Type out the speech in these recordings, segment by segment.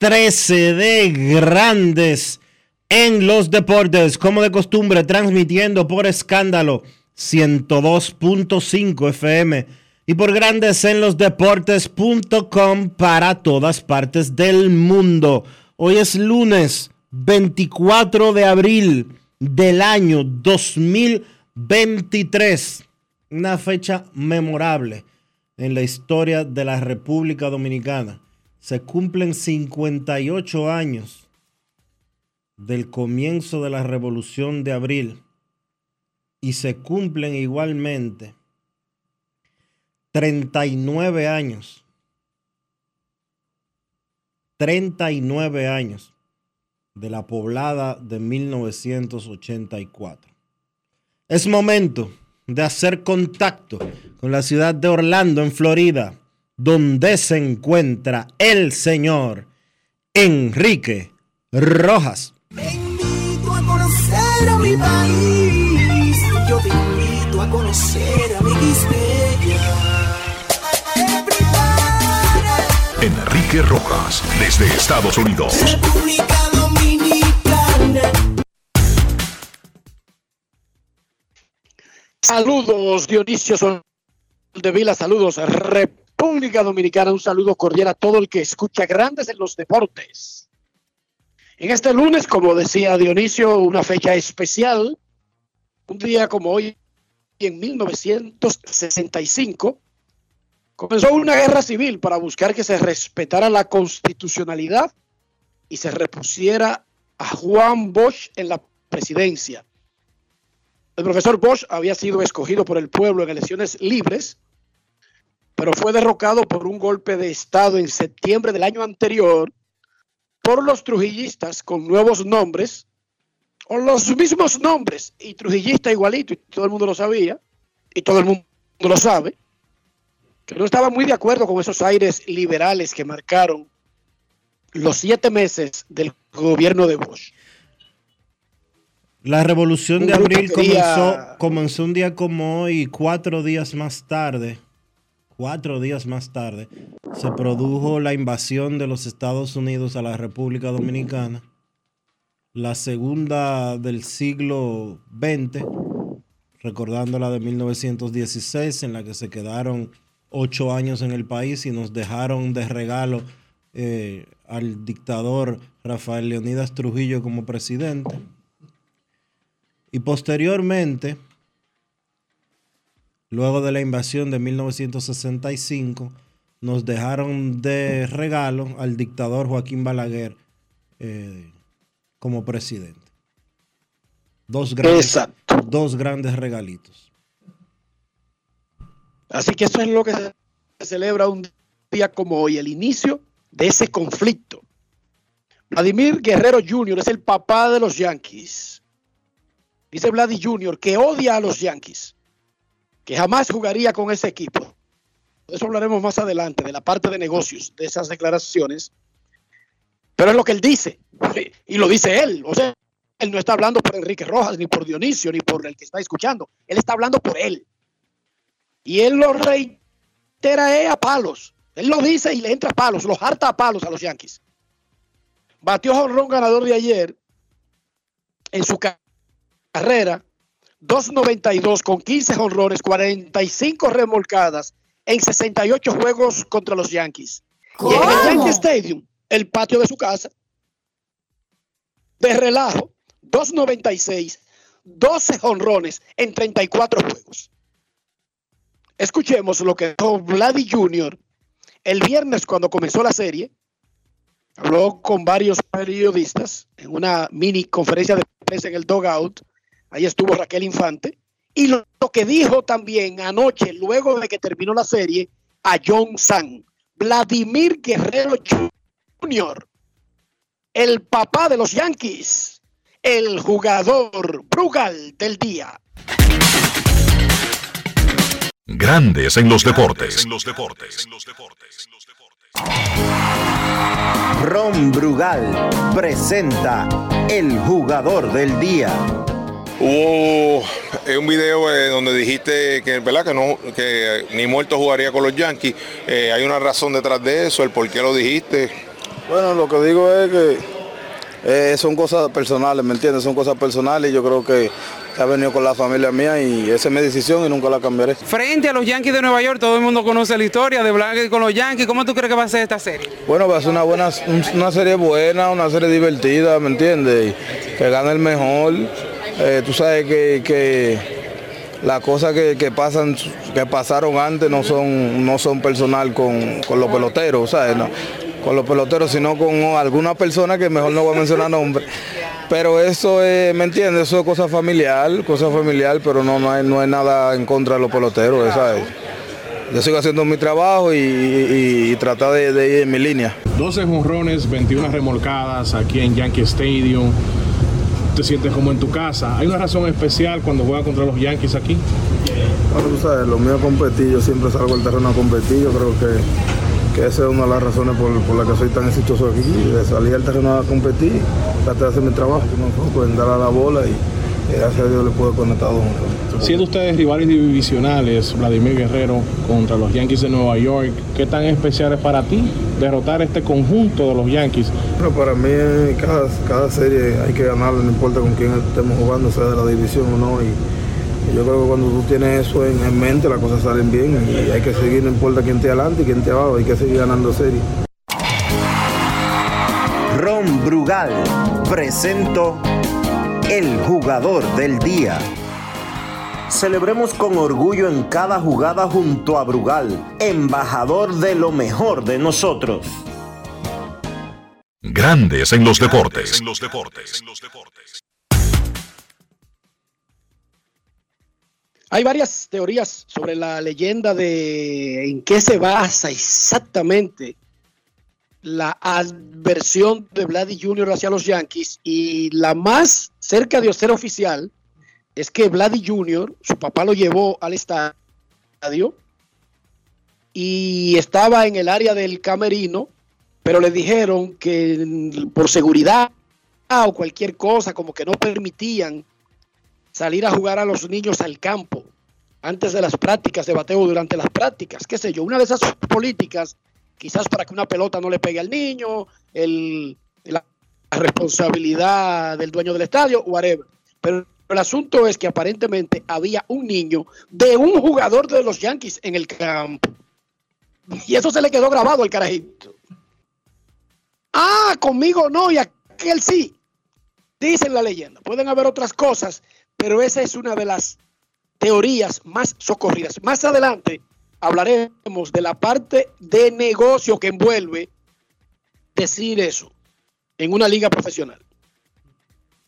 3013 de Grandes en los Deportes, como de costumbre, transmitiendo por escándalo 102.5 FM y por Grandes en los Deportes.com para todas partes del mundo. Hoy es lunes 24 de abril del año 2023. Una fecha memorable en la historia de la República Dominicana. Se cumplen 58 años del comienzo de la Revolución de Abril y se cumplen igualmente 39 años. 39 años de la poblada de 1984. Es momento de hacer contacto con la ciudad de Orlando, en Florida, donde se encuentra el señor Enrique Rojas. Te invito a conocer a mi país. Yo te invito a conocer a mi Enrique Rojas, desde Estados Unidos. República Dominicana. Saludos, Dionisio Sol de Vila, saludos, República Dominicana, un saludo cordial a todo el que escucha grandes en los deportes. En este lunes, como decía Dionisio, una fecha especial, un día como hoy, en 1965, comenzó una guerra civil para buscar que se respetara la constitucionalidad y se repusiera a Juan Bosch en la presidencia. El profesor Bosch había sido escogido por el pueblo en elecciones libres, pero fue derrocado por un golpe de Estado en septiembre del año anterior por los trujillistas con nuevos nombres, o los mismos nombres, y trujillista igualito, y todo el mundo lo sabía, y todo el mundo lo sabe, que no estaba muy de acuerdo con esos aires liberales que marcaron los siete meses del gobierno de Bosch. La revolución de abril quería- comenzó, comenzó un día como hoy, cuatro días más tarde, cuatro días más tarde, se produjo la invasión de los Estados Unidos a la República Dominicana, la segunda del siglo XX, recordando la de 1916, en la que se quedaron ocho años en el país y nos dejaron de regalo eh, al dictador Rafael Leonidas Trujillo como presidente. Y posteriormente, luego de la invasión de 1965, nos dejaron de regalo al dictador Joaquín Balaguer eh, como presidente. Dos grandes, Exacto. dos grandes regalitos. Así que eso es lo que se celebra un día como hoy, el inicio de ese conflicto. Vladimir Guerrero Jr. es el papá de los Yankees. Dice Vladdy Jr. que odia a los Yankees, que jamás jugaría con ese equipo. Eso hablaremos más adelante, de la parte de negocios, de esas declaraciones. Pero es lo que él dice, y lo dice él. O sea, él no está hablando por Enrique Rojas, ni por Dionisio, ni por el que está escuchando. Él está hablando por él. Y él lo reitera eh, a palos. Él lo dice y le entra a palos, los harta a palos a los Yankees. Batió jonrón ganador de ayer en su carrera 2.92 con 15 honrones, 45 remolcadas en 68 juegos contra los Yankees. Y en el Yankee Stadium, el patio de su casa, de relajo, 2.96, 12 honrones en 34 juegos. Escuchemos lo que dijo Vladdy Jr. el viernes cuando comenzó la serie. Habló con varios periodistas en una mini conferencia de prensa en el Dogout Ahí estuvo Raquel Infante. Y lo, que dijo también anoche, luego de que terminó la serie, a John San, Vladimir Guerrero Jr., el papá de los Yankees, el jugador Brugal del día. Grandes en los deportes. En los deportes. Ron Brugal presenta el jugador del día. Hubo eh, un video eh, donde dijiste que, ¿verdad? que, no, que ni muerto jugaría con los Yankees. Eh, ¿Hay una razón detrás de eso? ¿El por qué lo dijiste? Bueno, lo que digo es que son cosas personales, ¿me entiendes? Son cosas personales y yo creo que ha venido con la familia mía y esa es mi decisión y nunca la cambiaré. Frente a los Yankees de Nueva York, todo el mundo conoce la historia de Blanco con los Yankees. ¿Cómo tú crees que va a ser esta serie? Bueno, va a ser una buena, una serie buena, una serie divertida, ¿me entiendes? Que gane el mejor. Eh, tú sabes que, las cosas que, pasan, que pasaron antes no son, no son personal con, los peloteros, ¿sabes? No, con los peloteros, sino con alguna persona que mejor no voy a mencionar nombre. Pero eso es, ¿me entiendes? Eso es cosa familiar, cosa familiar, pero no, no, hay, no hay nada en contra de los peloteros, ¿sabes? Yo sigo haciendo mi trabajo y, tratar de, de, ir en mi línea. 12 jonrones, 21 remolcadas aquí en Yankee Stadium te sientes como en tu casa. ¿Hay una razón especial cuando juegas contra los Yankees aquí? Bueno, tú sabes, lo mío es competir, yo siempre salgo al terreno a competir, yo creo que, que esa es una de las razones por, por las que soy tan exitoso aquí, de salir al terreno a competir, tratar de hacer mi trabajo, que me enfoco en dar a la bola y, gracias a Dios le puedo conectar un Siendo ustedes rivales divisionales, Vladimir Guerrero contra los Yankees de Nueva York, ¿qué tan especial es para ti derrotar este conjunto de los Yankees? Bueno, para mí cada, cada serie hay que ganarla, no importa con quién estemos jugando, sea de la división o no. Y, yo creo que cuando tú tienes eso en, mente, las cosas salen bien y hay que seguir, no importa quién esté adelante y quién esté abajo, hay que seguir ganando series. Ron Brugal presento el jugador del día. Celebremos con orgullo en cada jugada junto a Brugal, embajador de lo mejor de nosotros. Grandes en los deportes. Hay varias teorías sobre la leyenda de en qué se basa exactamente la adversión de Vladdy Jr. hacia los Yankees y la más cerca de ser oficial es que Vladdy Jr., su papá lo llevó al estadio y estaba en el área del camerino, pero le dijeron que por seguridad o cualquier cosa, como que no permitían salir a jugar a los niños al campo antes de las prácticas de bateo durante las prácticas, qué sé yo, una de esas políticas, quizás para que una pelota no le pegue al niño, el, la responsabilidad del dueño del estadio, whatever. Pero el asunto es que aparentemente había un niño de un jugador de los Yankees en el campo. Y eso se le quedó grabado al carajito. Ah, conmigo no y aquel sí. Dicen la leyenda. Pueden haber otras cosas, pero esa es una de las teorías más socorridas. Más adelante hablaremos de la parte de negocio que envuelve decir eso en una liga profesional.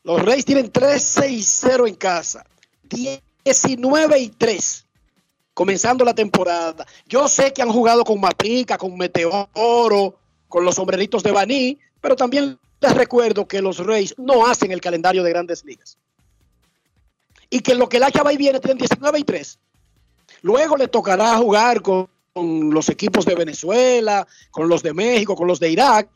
Los Reyes tienen 3-6-0 en casa. 19 y 3. Comenzando la temporada. Yo sé que han jugado con Maprica, con Meteoro, con los sombreritos de Baní, pero también les recuerdo que los Reyes no hacen el calendario de grandes ligas. Y que lo que la va y viene tienen 19 y 3. Luego le tocará jugar con los equipos de Venezuela, con los de México, con los de Irak,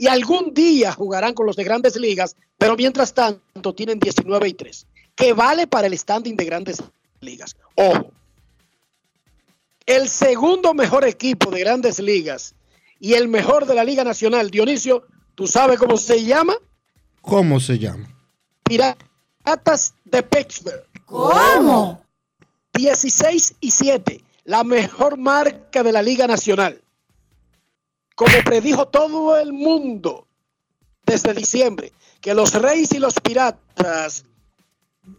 y algún día jugarán con los de grandes ligas, pero mientras tanto tienen 19 y 3, que vale para el standing de grandes ligas. Ojo, el segundo mejor equipo de grandes ligas y el mejor de la Liga Nacional, Dionisio, ¿tú sabes cómo se llama? ¿Cómo se llama? Piratas de Pittsburgh. ¿Cómo? 16 y 7, la mejor marca de la Liga Nacional. Como predijo todo el mundo desde diciembre, que los Reyes y los Piratas,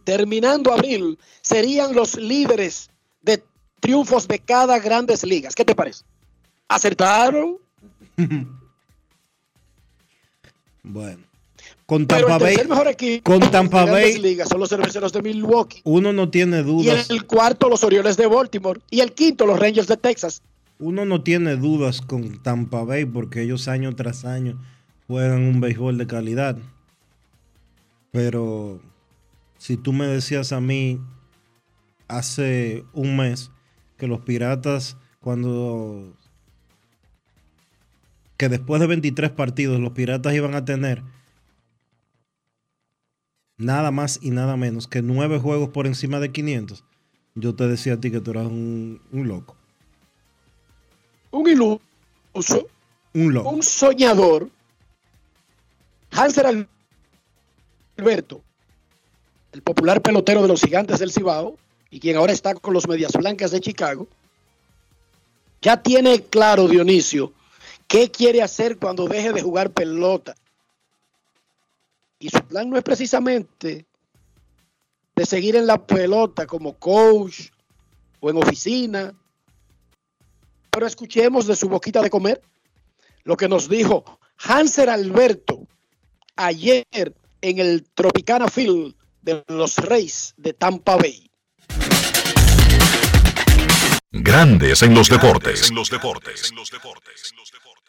terminando abril, serían los líderes de triunfos de cada grandes ligas. ¿Qué te parece? ¿Acertaron? Bueno. Con Tampa Bay, mejor equipo con Tampa Bay, ligas son los cerveceros de Milwaukee. uno no tiene Y dudas. el cuarto, los Orioles de Baltimore. Y el quinto, los Rangers de Texas. Uno no tiene dudas con Tampa Bay porque ellos año tras año juegan un béisbol de calidad. Pero si tú me decías a mí hace un mes que los piratas cuando que después de 23 partidos los piratas iban a tener nada más y nada menos que nueve juegos por encima de 500, yo te decía a ti que tú eras un, un loco. Un iluso, Un loco. un soñador. Hanser Alberto, el popular pelotero de los gigantes del Cibao y quien ahora está con los Medias Blancas de Chicago, ya tiene claro, Dionisio, qué quiere hacer cuando deje de jugar pelota. Y su plan no es precisamente de seguir en la pelota como coach o en oficina. Pero escuchemos de su boquita de comer lo que nos dijo Hanser Alberto ayer en el Tropicana Field de los Reyes de Tampa Bay. Grandes en los deportes. En los deportes.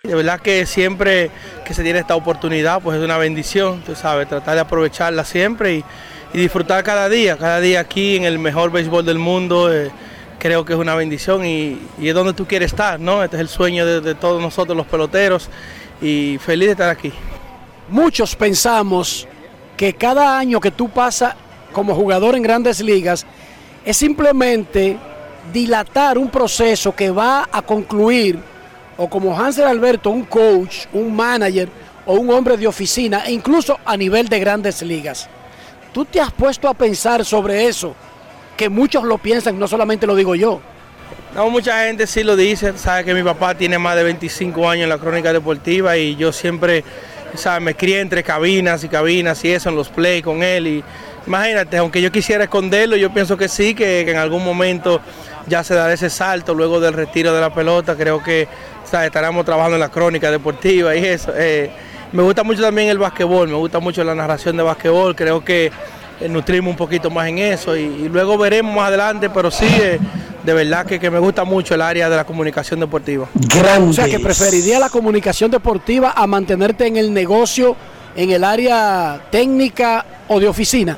De verdad que siempre que se tiene esta oportunidad, pues es una bendición, tú sabes, tratar de aprovecharla siempre y, y disfrutar cada día, cada día aquí en el mejor béisbol del mundo. eh, creo que es una bendición y, es donde tú quieres estar, ¿no? Este es el sueño de, de todos nosotros los peloteros y feliz de estar aquí. Muchos pensamos que cada año que tú pasas como jugador en grandes ligas es simplemente dilatar un proceso que va a concluir, o como Hansel Alberto, un coach, un manager o un hombre de oficina, e incluso a nivel de grandes ligas. ¿Tú te has puesto a pensar sobre eso? Que muchos lo piensan, no solamente lo digo yo. No, mucha gente sí lo dice, sabe que mi papá tiene más de 25 años en la crónica deportiva y yo siempre, sabe, me crié entre cabinas y cabinas y eso en los play con él y imagínate, aunque yo quisiera esconderlo, yo pienso que sí, que, en algún momento ya se dará ese salto luego del retiro de la pelota, creo que sabe, estaremos trabajando en la crónica deportiva y eso. eh, me gusta mucho también el básquetbol, me gusta mucho la narración de básquetbol, creo que eh, nutrimos un poquito más en eso y, y luego veremos más adelante, pero sí, eh, de verdad que, que me gusta mucho el área de la comunicación deportiva. O sea, que preferiría la comunicación deportiva a mantenerte en el negocio, en el área técnica o de oficina.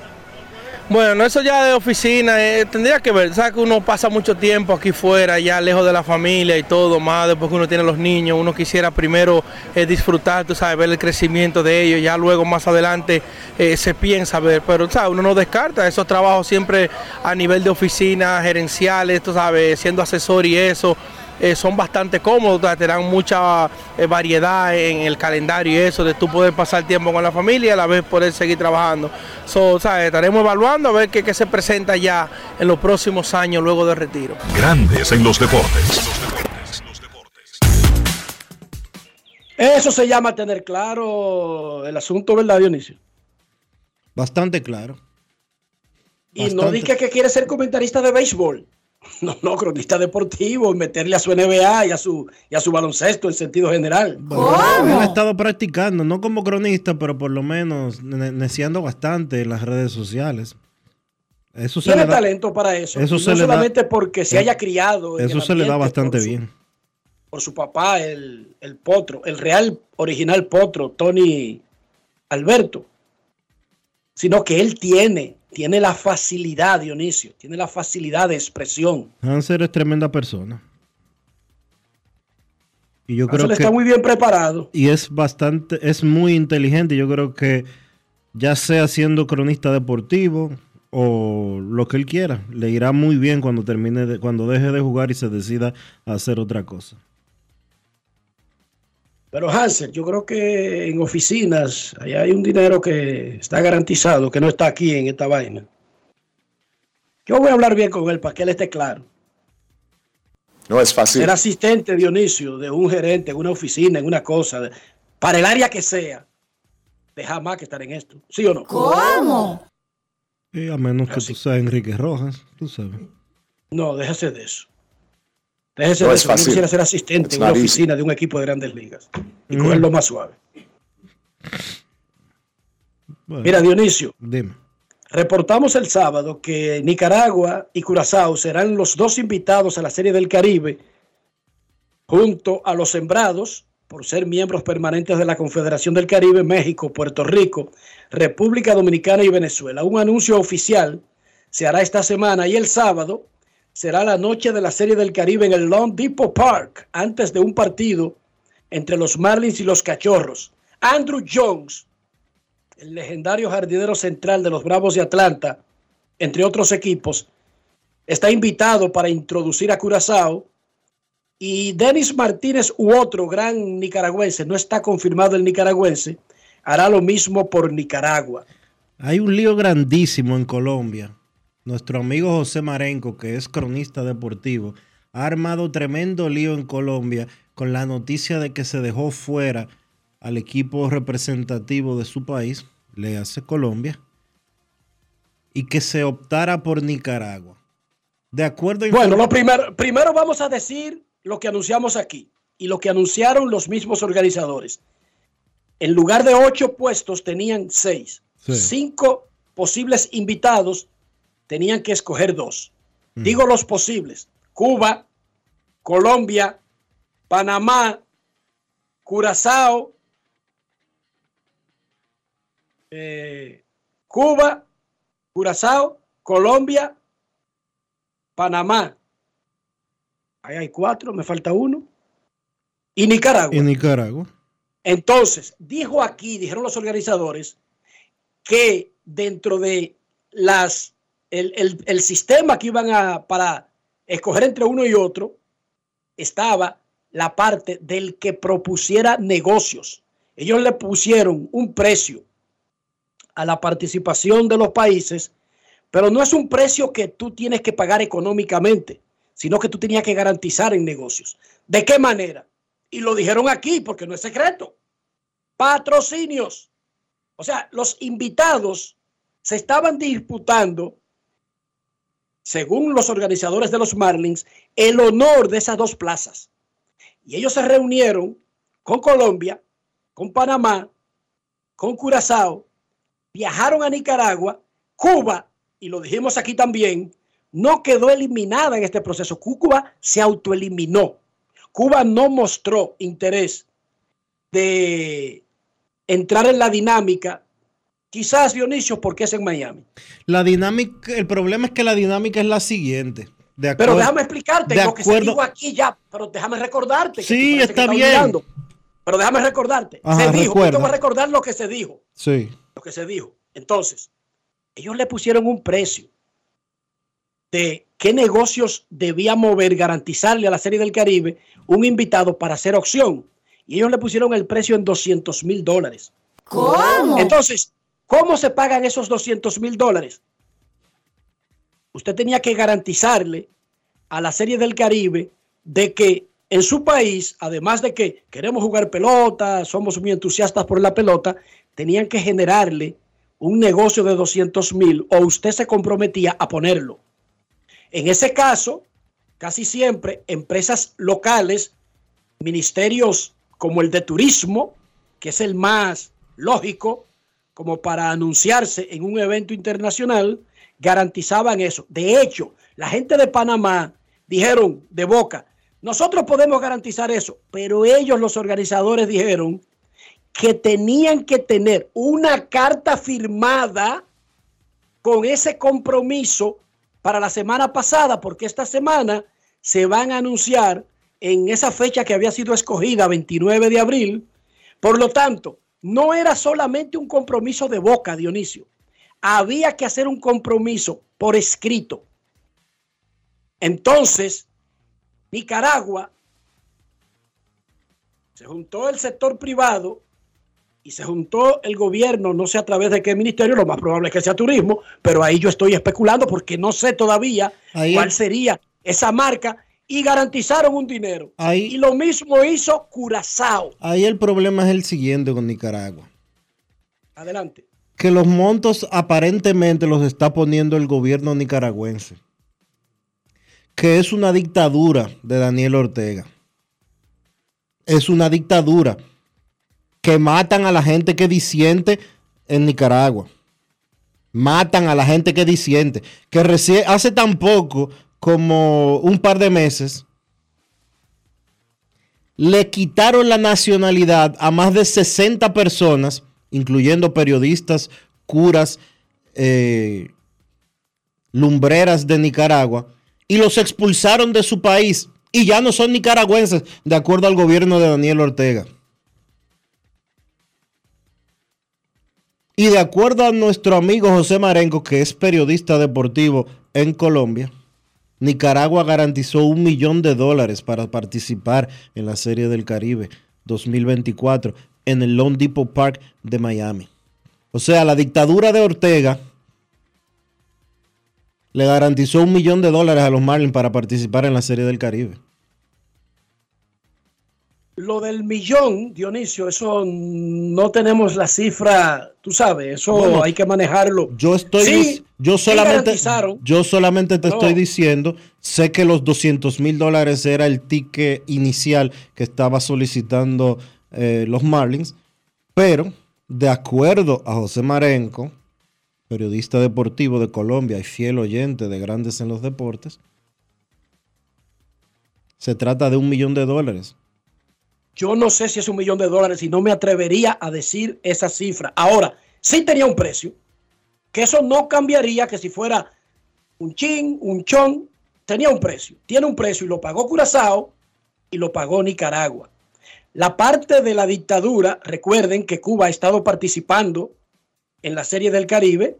Bueno, eso ya de oficina, eh, tendría que ver, sabes que uno pasa mucho tiempo aquí fuera, ya lejos de la familia y todo, más después que uno tiene los niños, uno quisiera primero eh, disfrutar, tú sabes, ver el crecimiento de ellos, ya luego más adelante eh, se piensa ver, pero sabes, uno no descarta esos trabajos siempre a nivel de oficina, gerenciales, tú sabes, siendo asesor y eso. Eh, son bastante cómodos, o sea, te dan mucha eh, variedad en el calendario y eso, de tú poder pasar tiempo con la familia y a la vez poder seguir trabajando. So, ¿sabes? Estaremos evaluando a ver qué, qué se presenta ya en los próximos años luego del retiro. Grandes en los deportes. Eso se llama tener claro el asunto, ¿verdad, Dionisio? Bastante claro. Y no diga que quiere ser comentarista de béisbol. No, no, cronista deportivo, meterle a su NBA y a su, y a su baloncesto en sentido general. Él ha estado practicando, no como cronista, pero por lo menos ne- neciando bastante en las redes sociales. Eso se Tiene le da, talento para eso. eso y se no da- solamente porque se haya criado. en eso el se le da bastante por su- bien. Por su papá, el, el potro, el real original potro, Tony Alberto. Sino que él tiene, tiene la facilidad, Dionisio, tiene la facilidad de expresión. Hanser es tremenda persona. Y yo creo que está muy bien preparado. y es bastante, es muy inteligente. Yo creo que ya sea siendo cronista deportivo o lo que él quiera, le irá muy bien cuando termine, de- cuando deje de jugar y se decida a hacer otra cosa. Pero Hansel, yo creo que en oficinas allá hay un dinero que está garantizado, que no está aquí en esta vaina. Yo voy a hablar bien con él para que él esté claro. No es fácil. Ser asistente, Dionisio, de un gerente en una oficina, en una cosa, para el área que sea, deja más que estar en esto. ¿Sí o no? ¿Cómo? Y a menos que tú seas Enrique Rojas, tú sabes. No, déjese de eso. Déjese No de es. Yo fácil. quisiera ser asistente It's en una easy. oficina de un equipo de grandes ligas y Mm. cogerlo más suave. Bueno, Mira, Dionisio, Dime. reportamos el sábado que Nicaragua y Curazao serán los dos invitados a la Serie del Caribe junto a los sembrados por ser miembros permanentes de la Confederación del Caribe, México, Puerto Rico, República Dominicana y Venezuela. Un anuncio oficial se hará esta semana y el sábado será la noche de la Serie del Caribe en el Long Depot Park, antes de un partido entre los Marlins y los Cachorros. Andrew Jones, el legendario jardinero central de los Bravos de Atlanta, entre otros equipos, está invitado para introducir a Curazao. Y Denis Martínez u otro gran nicaragüense, no está confirmado el nicaragüense, hará lo mismo por Nicaragua. Hay un lío grandísimo en Colombia. Nuestro amigo José Marenco, que es cronista deportivo, ha armado tremendo lío en Colombia con la noticia de que se dejó fuera al equipo representativo de su país, le hace Colombia, y que se optara por Nicaragua. De acuerdo a Bueno, lo primero, primero vamos a decir lo que anunciamos aquí y lo que anunciaron los mismos organizadores. En lugar de ocho puestos tenían seis. Sí. Cinco posibles invitados tenían que escoger dos. Digo los posibles. Cuba, Colombia, Panamá, Curazao, eh, Cuba, Curazao, Colombia, Panamá. Ahí hay cuatro, me falta uno. Y Nicaragua. Y Nicaragua. Entonces, dijo aquí, dijeron los organizadores, que dentro de las el, el- el sistema que iban a para escoger entre uno y otro, estaba la parte del que propusiera negocios. Ellos le pusieron un precio a la participación de los países, pero no es un precio que tú tienes que pagar económicamente, sino que tú tenías que garantizar en negocios. ¿De qué manera? Y lo dijeron aquí porque no es secreto. Patrocinios. O sea, los invitados se estaban disputando, según los organizadores de los Marlins, el honor de esas dos plazas. Y ellos se reunieron con Colombia, con Panamá, con Curazao, viajaron a Nicaragua, Cuba, y lo dijimos aquí también, no quedó eliminada en este proceso. Cuba se autoeliminó. Cuba no mostró interés de entrar en la dinámica. Quizás Dionisio, porque es en Miami. La dinámica, el problema es que la dinámica es la siguiente. De Pero déjame explicarte de lo que se acuerdo- dijo aquí ya, pero déjame recordarte. que Sí, que está estás bien. Pero déjame recordarte. Ajá, se dijo, te voy a recordar lo que se dijo. Sí. Lo que se dijo. Entonces, ellos le pusieron un precio de qué negocios debía mover, garantizarle a la Serie del Caribe un invitado para hacer opción. Y ellos le pusieron el precio en 200 mil dólares. ¿Cómo? Entonces, ¿cómo se pagan esos 200 mil dólares? Usted tenía que garantizarle a la Serie del Caribe de que en su país, además de que queremos jugar pelota, somos muy entusiastas por la pelota, tenían que generarle un negocio de 200 mil o usted se comprometía a ponerlo. En ese caso, casi siempre empresas locales, ministerios como el de turismo, que es el más lógico, como para anunciarse en un evento internacional, garantizaban eso. De hecho, la gente de Panamá dijeron de boca, nosotros podemos garantizar eso, pero ellos, los organizadores, dijeron que tenían que tener una carta firmada con ese compromiso para la semana pasada, porque esta semana se van a anunciar en esa fecha que había sido escogida, 29 de abril. Por lo tanto, no era solamente un compromiso de boca, Dionisio. Había que hacer un compromiso por escrito. Entonces, Nicaragua se juntó el sector privado y se juntó el gobierno, no sé a través de qué ministerio, lo más probable es que sea turismo, pero ahí yo estoy especulando porque no sé todavía Ahí- cuál sería esa marca y garantizaron un dinero. Ahí- y lo mismo hizo Curazao. Ahí el problema es el siguiente con Nicaragua. Adelante. Que los montos aparentemente los está poniendo el gobierno nicaragüense. Que es una dictadura de Daniel Ortega. Es una dictadura que matan a la gente que disiente en Nicaragua. Matan a la gente que disiente. Que recién, hace tan poco como un par de meses, le quitaron la nacionalidad a más de 60 personas, incluyendo periodistas, curas, eh, lumbreras de Nicaragua, y los expulsaron de su país. Y ya no son nicaragüenses, de acuerdo al gobierno de Daniel Ortega. Y de acuerdo a nuestro amigo José Marengo, que es periodista deportivo en Colombia, Nicaragua garantizó un millón de dólares para participar en la Serie del Caribe 2024 en el Lone Depot Park de Miami. O sea, la dictadura de Ortega le garantizó un millón de dólares a los Marlins para participar en la Serie del Caribe. Lo del millón, Dionisio, eso no tenemos la cifra, tú sabes, eso Bueno, hay que manejarlo. Yo estoy, Sí, yo solamente, yo solamente te No. estoy diciendo, sé que los 200 mil dólares era el ticket inicial que estaba solicitando eh, los Marlins, pero de acuerdo a José Marenco, periodista deportivo de Colombia y fiel oyente de Grandes en los Deportes, se trata de un millón de dólares. Yo no sé si es un millón de dólares y no me atrevería a decir esa cifra. Ahora, sí tenía un precio, que eso no cambiaría que si fuera un chin, un chon, tenía un precio. Tiene un precio y lo pagó Curazao y lo pagó Nicaragua. La parte de la dictadura, recuerden que Cuba ha estado participando en la Serie del Caribe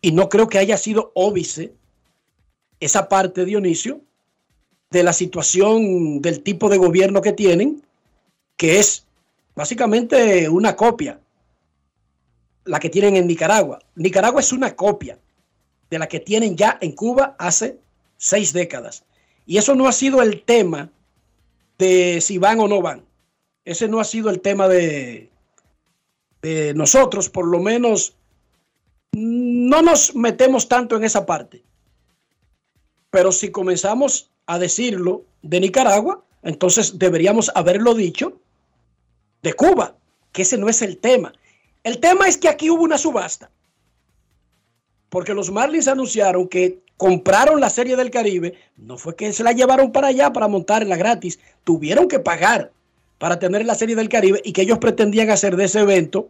y no creo que haya sido óbice esa parte, Dionisio, de la situación del tipo de gobierno que tienen, que es básicamente una copia, la que tienen en Nicaragua. Nicaragua es una copia de la que tienen ya en Cuba hace seis décadas. Y eso no ha sido el tema de si van o no van. Ese no ha sido el tema de, de nosotros, por lo menos no nos metemos tanto en esa parte. Pero si comenzamos a decirlo de Nicaragua, entonces deberíamos haberlo dicho de Cuba, que ese no es el tema. El tema es que aquí hubo una subasta, porque los Marlins anunciaron que compraron la Serie del Caribe, no fue que se la llevaron para allá para montarla gratis, tuvieron que pagar para tener la Serie del Caribe y que ellos pretendían hacer de ese evento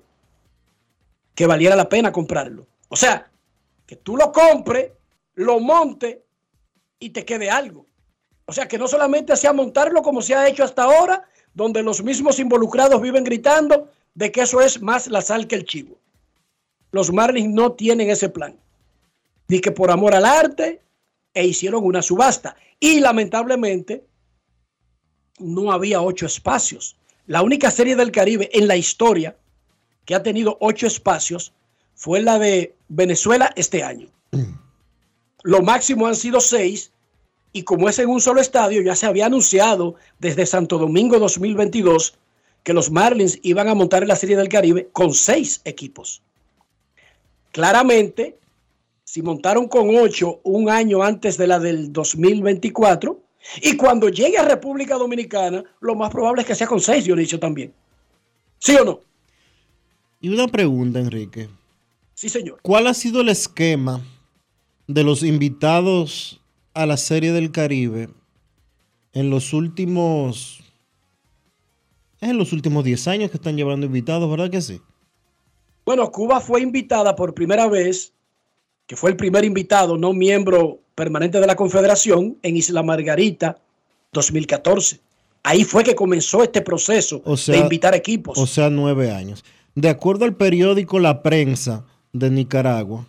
que valiera la pena comprarlo. O sea, que tú lo compres, lo montes y te quede algo. O sea, que no solamente sea montarlo como se ha hecho hasta ahora, donde los mismos involucrados viven gritando de que eso es más la sal que el chivo. Los Marlins no tienen ese plan. Ni que por amor al arte, e hicieron una subasta. Y lamentablemente, no había ocho espacios. La única serie del Caribe en la historia que ha tenido ocho espacios fue la de Venezuela este año. Lo máximo han sido seis y como es en un solo estadio, ya se había anunciado desde Santo Domingo 2022 que los Marlins iban a montar en la Serie del Caribe con seis equipos. Claramente, si montaron con ocho un año antes de la del 2024, y cuando llegue a República Dominicana, lo más probable es que sea con seis, Dionisio, también. ¿Sí o no? Y una pregunta, Enrique. Sí, señor. ¿Cuál ha sido el esquema de los invitados a la Serie del Caribe en los últimos... Es en los últimos 10 años que están llevando invitados, ¿verdad que sí? Bueno, Cuba fue invitada por primera vez, que fue el primer invitado, no miembro permanente de la Confederación, en Isla Margarita, 2014. Ahí fue que comenzó este proceso O sea, de invitar equipos. O sea, nueve años. De acuerdo al periódico La Prensa de Nicaragua,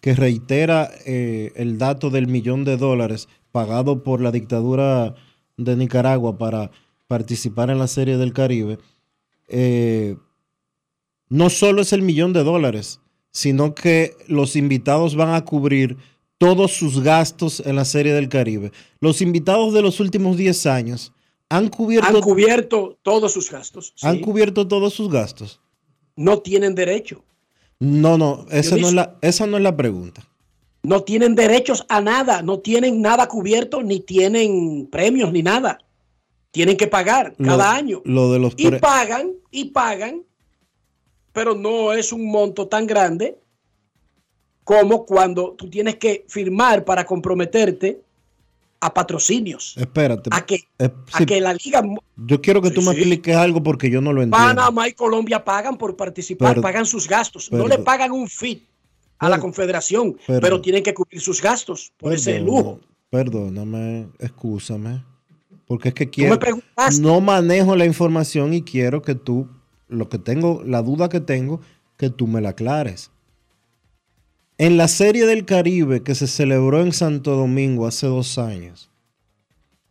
que reitera eh, el dato del millón de dólares pagado por la dictadura de Nicaragua para participar en la Serie del Caribe, eh, no solo es el millón de dólares, sino que los invitados van a cubrir todos sus gastos en la Serie del Caribe. Los invitados de los últimos 10 años han cubierto, Han cubierto todos sus gastos. sí. han cubierto todos sus gastos. No tienen derecho. No, no, esa no, es la, esa no es la pregunta. No tienen derechos a nada. No tienen nada cubierto, ni tienen premios, ni nada. Tienen que pagar Lo- cada año. Lo de los Y pagan, y pagan, pero no es un monto tan grande como cuando tú tienes que firmar para comprometerte a patrocinios. Espérate. A que, Eh, a sí, que la liga yo quiero que tú me sí. expliques algo porque yo no lo entiendo. Panamá y Colombia pagan por participar, pagan sus gastos. no perdón. le pagan un fit a la confederación, perdón. pero tienen que cubrir sus gastos por ese Perdona- lujo. Perdóname, excúsame. Porque es que quiero. No manejo la información y quiero que tú, lo que tengo, la duda que tengo, que tú me la aclares. En la Serie del Caribe que se celebró en Santo Domingo hace dos años,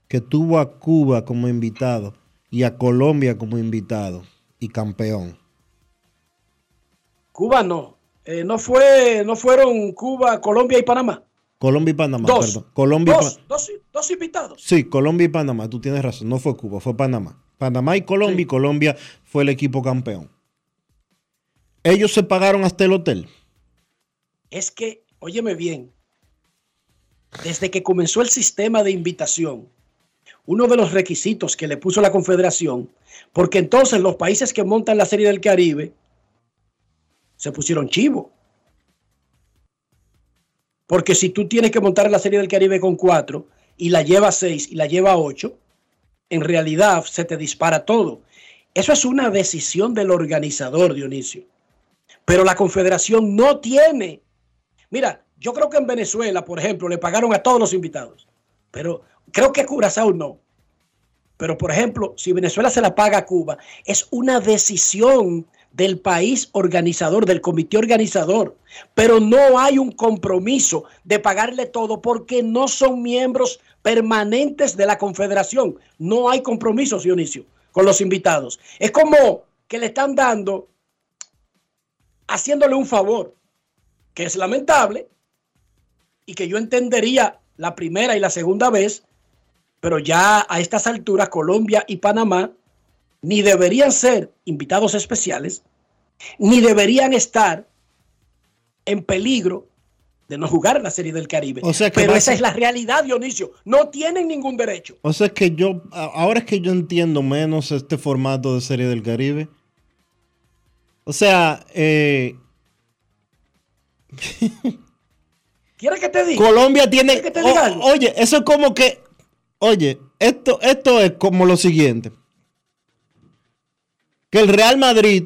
que tuvo a Cuba como invitado y a Colombia como invitado y campeón. Cuba no. Eh, no fue, no fueron Cuba, Colombia y Panamá. Colombia y Panamá, Dos. perdón. Colombia y Dos, Pa- dos, dos invitados. Sí, Colombia y Panamá, tú tienes razón, no fue Cuba, fue Panamá. Panamá y Colombia y Colombia fue el equipo campeón. Ellos se pagaron hasta el hotel. Es que, óyeme bien, desde que comenzó el sistema de invitación, uno de los requisitos que le puso la Confederación, porque entonces los países que montan la Serie del Caribe se pusieron chivo. Porque si tú tienes que montar la Serie del Caribe con cuatro y la lleva seis y la lleva ocho, en realidad se te dispara todo. Eso es una decisión del organizador, Dionisio. Pero la Confederación no tiene. Mira, yo creo que en Venezuela, por ejemplo, le pagaron a todos los invitados. Pero creo que Curazao no. Pero, por ejemplo, si Venezuela se la paga a Cuba, es una decisión del país organizador, del comité organizador. Pero no hay un compromiso de pagarle todo porque no son miembros permanentes de la confederación. No hay compromisos, Dionisio, con los invitados. Es como que le están dando, haciéndole un favor, que es lamentable y que yo entendería la primera y la segunda vez, pero ya a estas alturas Colombia y Panamá ni deberían ser invitados especiales, ni deberían estar en peligro de no jugar en la Serie del Caribe. O sea que Pero a esa es la realidad, Dionisio. No tienen ningún derecho. O sea, que yo, ahora es que yo entiendo menos este formato de Serie del Caribe. O sea, eh, ¿Quieres que te diga? Colombia tiene... ¿Quieres que te diga o- algo? oye, eso es como que... Oye, esto, esto es como lo siguiente. Que el Real Madrid...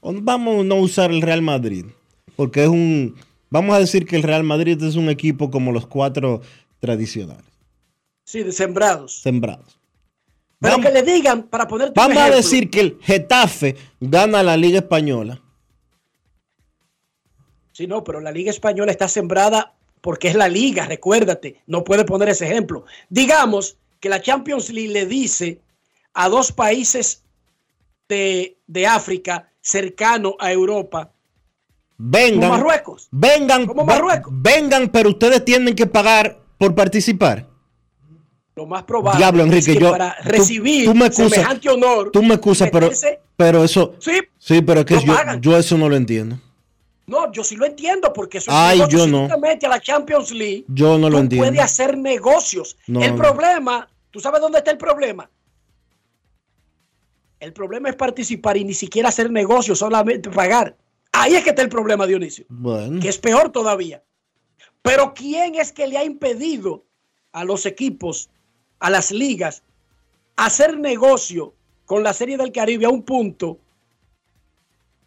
Vamos a no usar el Real Madrid. Porque es un... Vamos a decir que el Real Madrid es un equipo como los cuatro tradicionales, Sí, de sembrados. sembrados. Pero Vamos- que le digan, para poner Vamos a decir que el Getafe gana la Liga Española. Sí, no, pero la Liga Española está sembrada porque es la liga, recuérdate, no puede poner ese ejemplo. Digamos que la Champions League le dice a dos países de, de África cercano a Europa, Vengan. Como Marruecos. Vengan. Como Marruecos. Vengan, pero ustedes tienen que pagar por participar. lo más probable Diablo, es Enrique, que yo. para recibir tú me semejante honor, Tú me excusas, pero, pero eso. Sí, Sí, pero es que yo, yo eso no lo entiendo. no, yo sí lo entiendo porque eso es Ay, negocio. yo no. a la Champions League, Yo no lo entiendo. puedes hacer negocios. No, el problema, ¿tú sabes dónde está el problema? El problema es participar y ni siquiera hacer negocios, solamente pagar. Ahí es que está el problema, Dionisio, Bueno. que es peor todavía. Pero ¿quién es que le ha impedido a los equipos, a las ligas, hacer negocio con la Serie del Caribe a un punto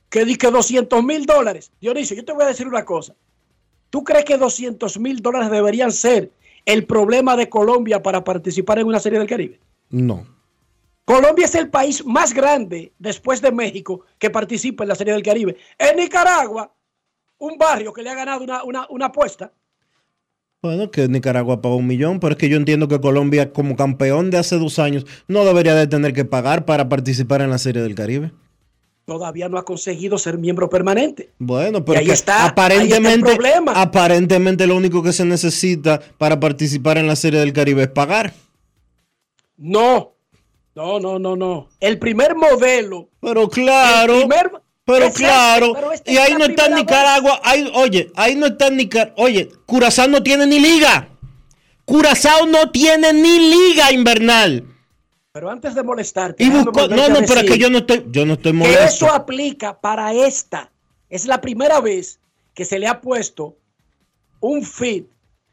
que di que 200 mil dólares? Dionisio, yo te voy a decir una cosa. ¿Tú crees que 200 mil dólares deberían ser el problema de Colombia para participar en una serie del Caribe? No. Colombia es el país más grande después de México que participa en la Serie del Caribe. En Nicaragua, un barrio que le ha ganado una, una- una apuesta. Bueno, que Nicaragua pagó un millón, pero es que yo entiendo que Colombia, como campeón de hace dos años, no debería de tener que pagar para participar en la Serie del Caribe. Todavía no ha conseguido ser miembro permanente. Bueno, pero ahí está- aparentemente, ahí está el problema. aparentemente lo único que se necesita para participar en la Serie del Caribe es pagar. No, no, no, no, no. El primer modelo. Pero claro, el primer- pero claro, pero y ahí no está Nicaragua, ahí, oye, ahí no está Nicaragua, oye, Curazao no tiene ni liga. Curazao no tiene ni liga invernal. Pero antes de molestarte, Y buscó, no, no, pero es que yo no estoy, yo no estoy que molesto. eso aplica para esta. Es la primera vez que se le ha puesto un fit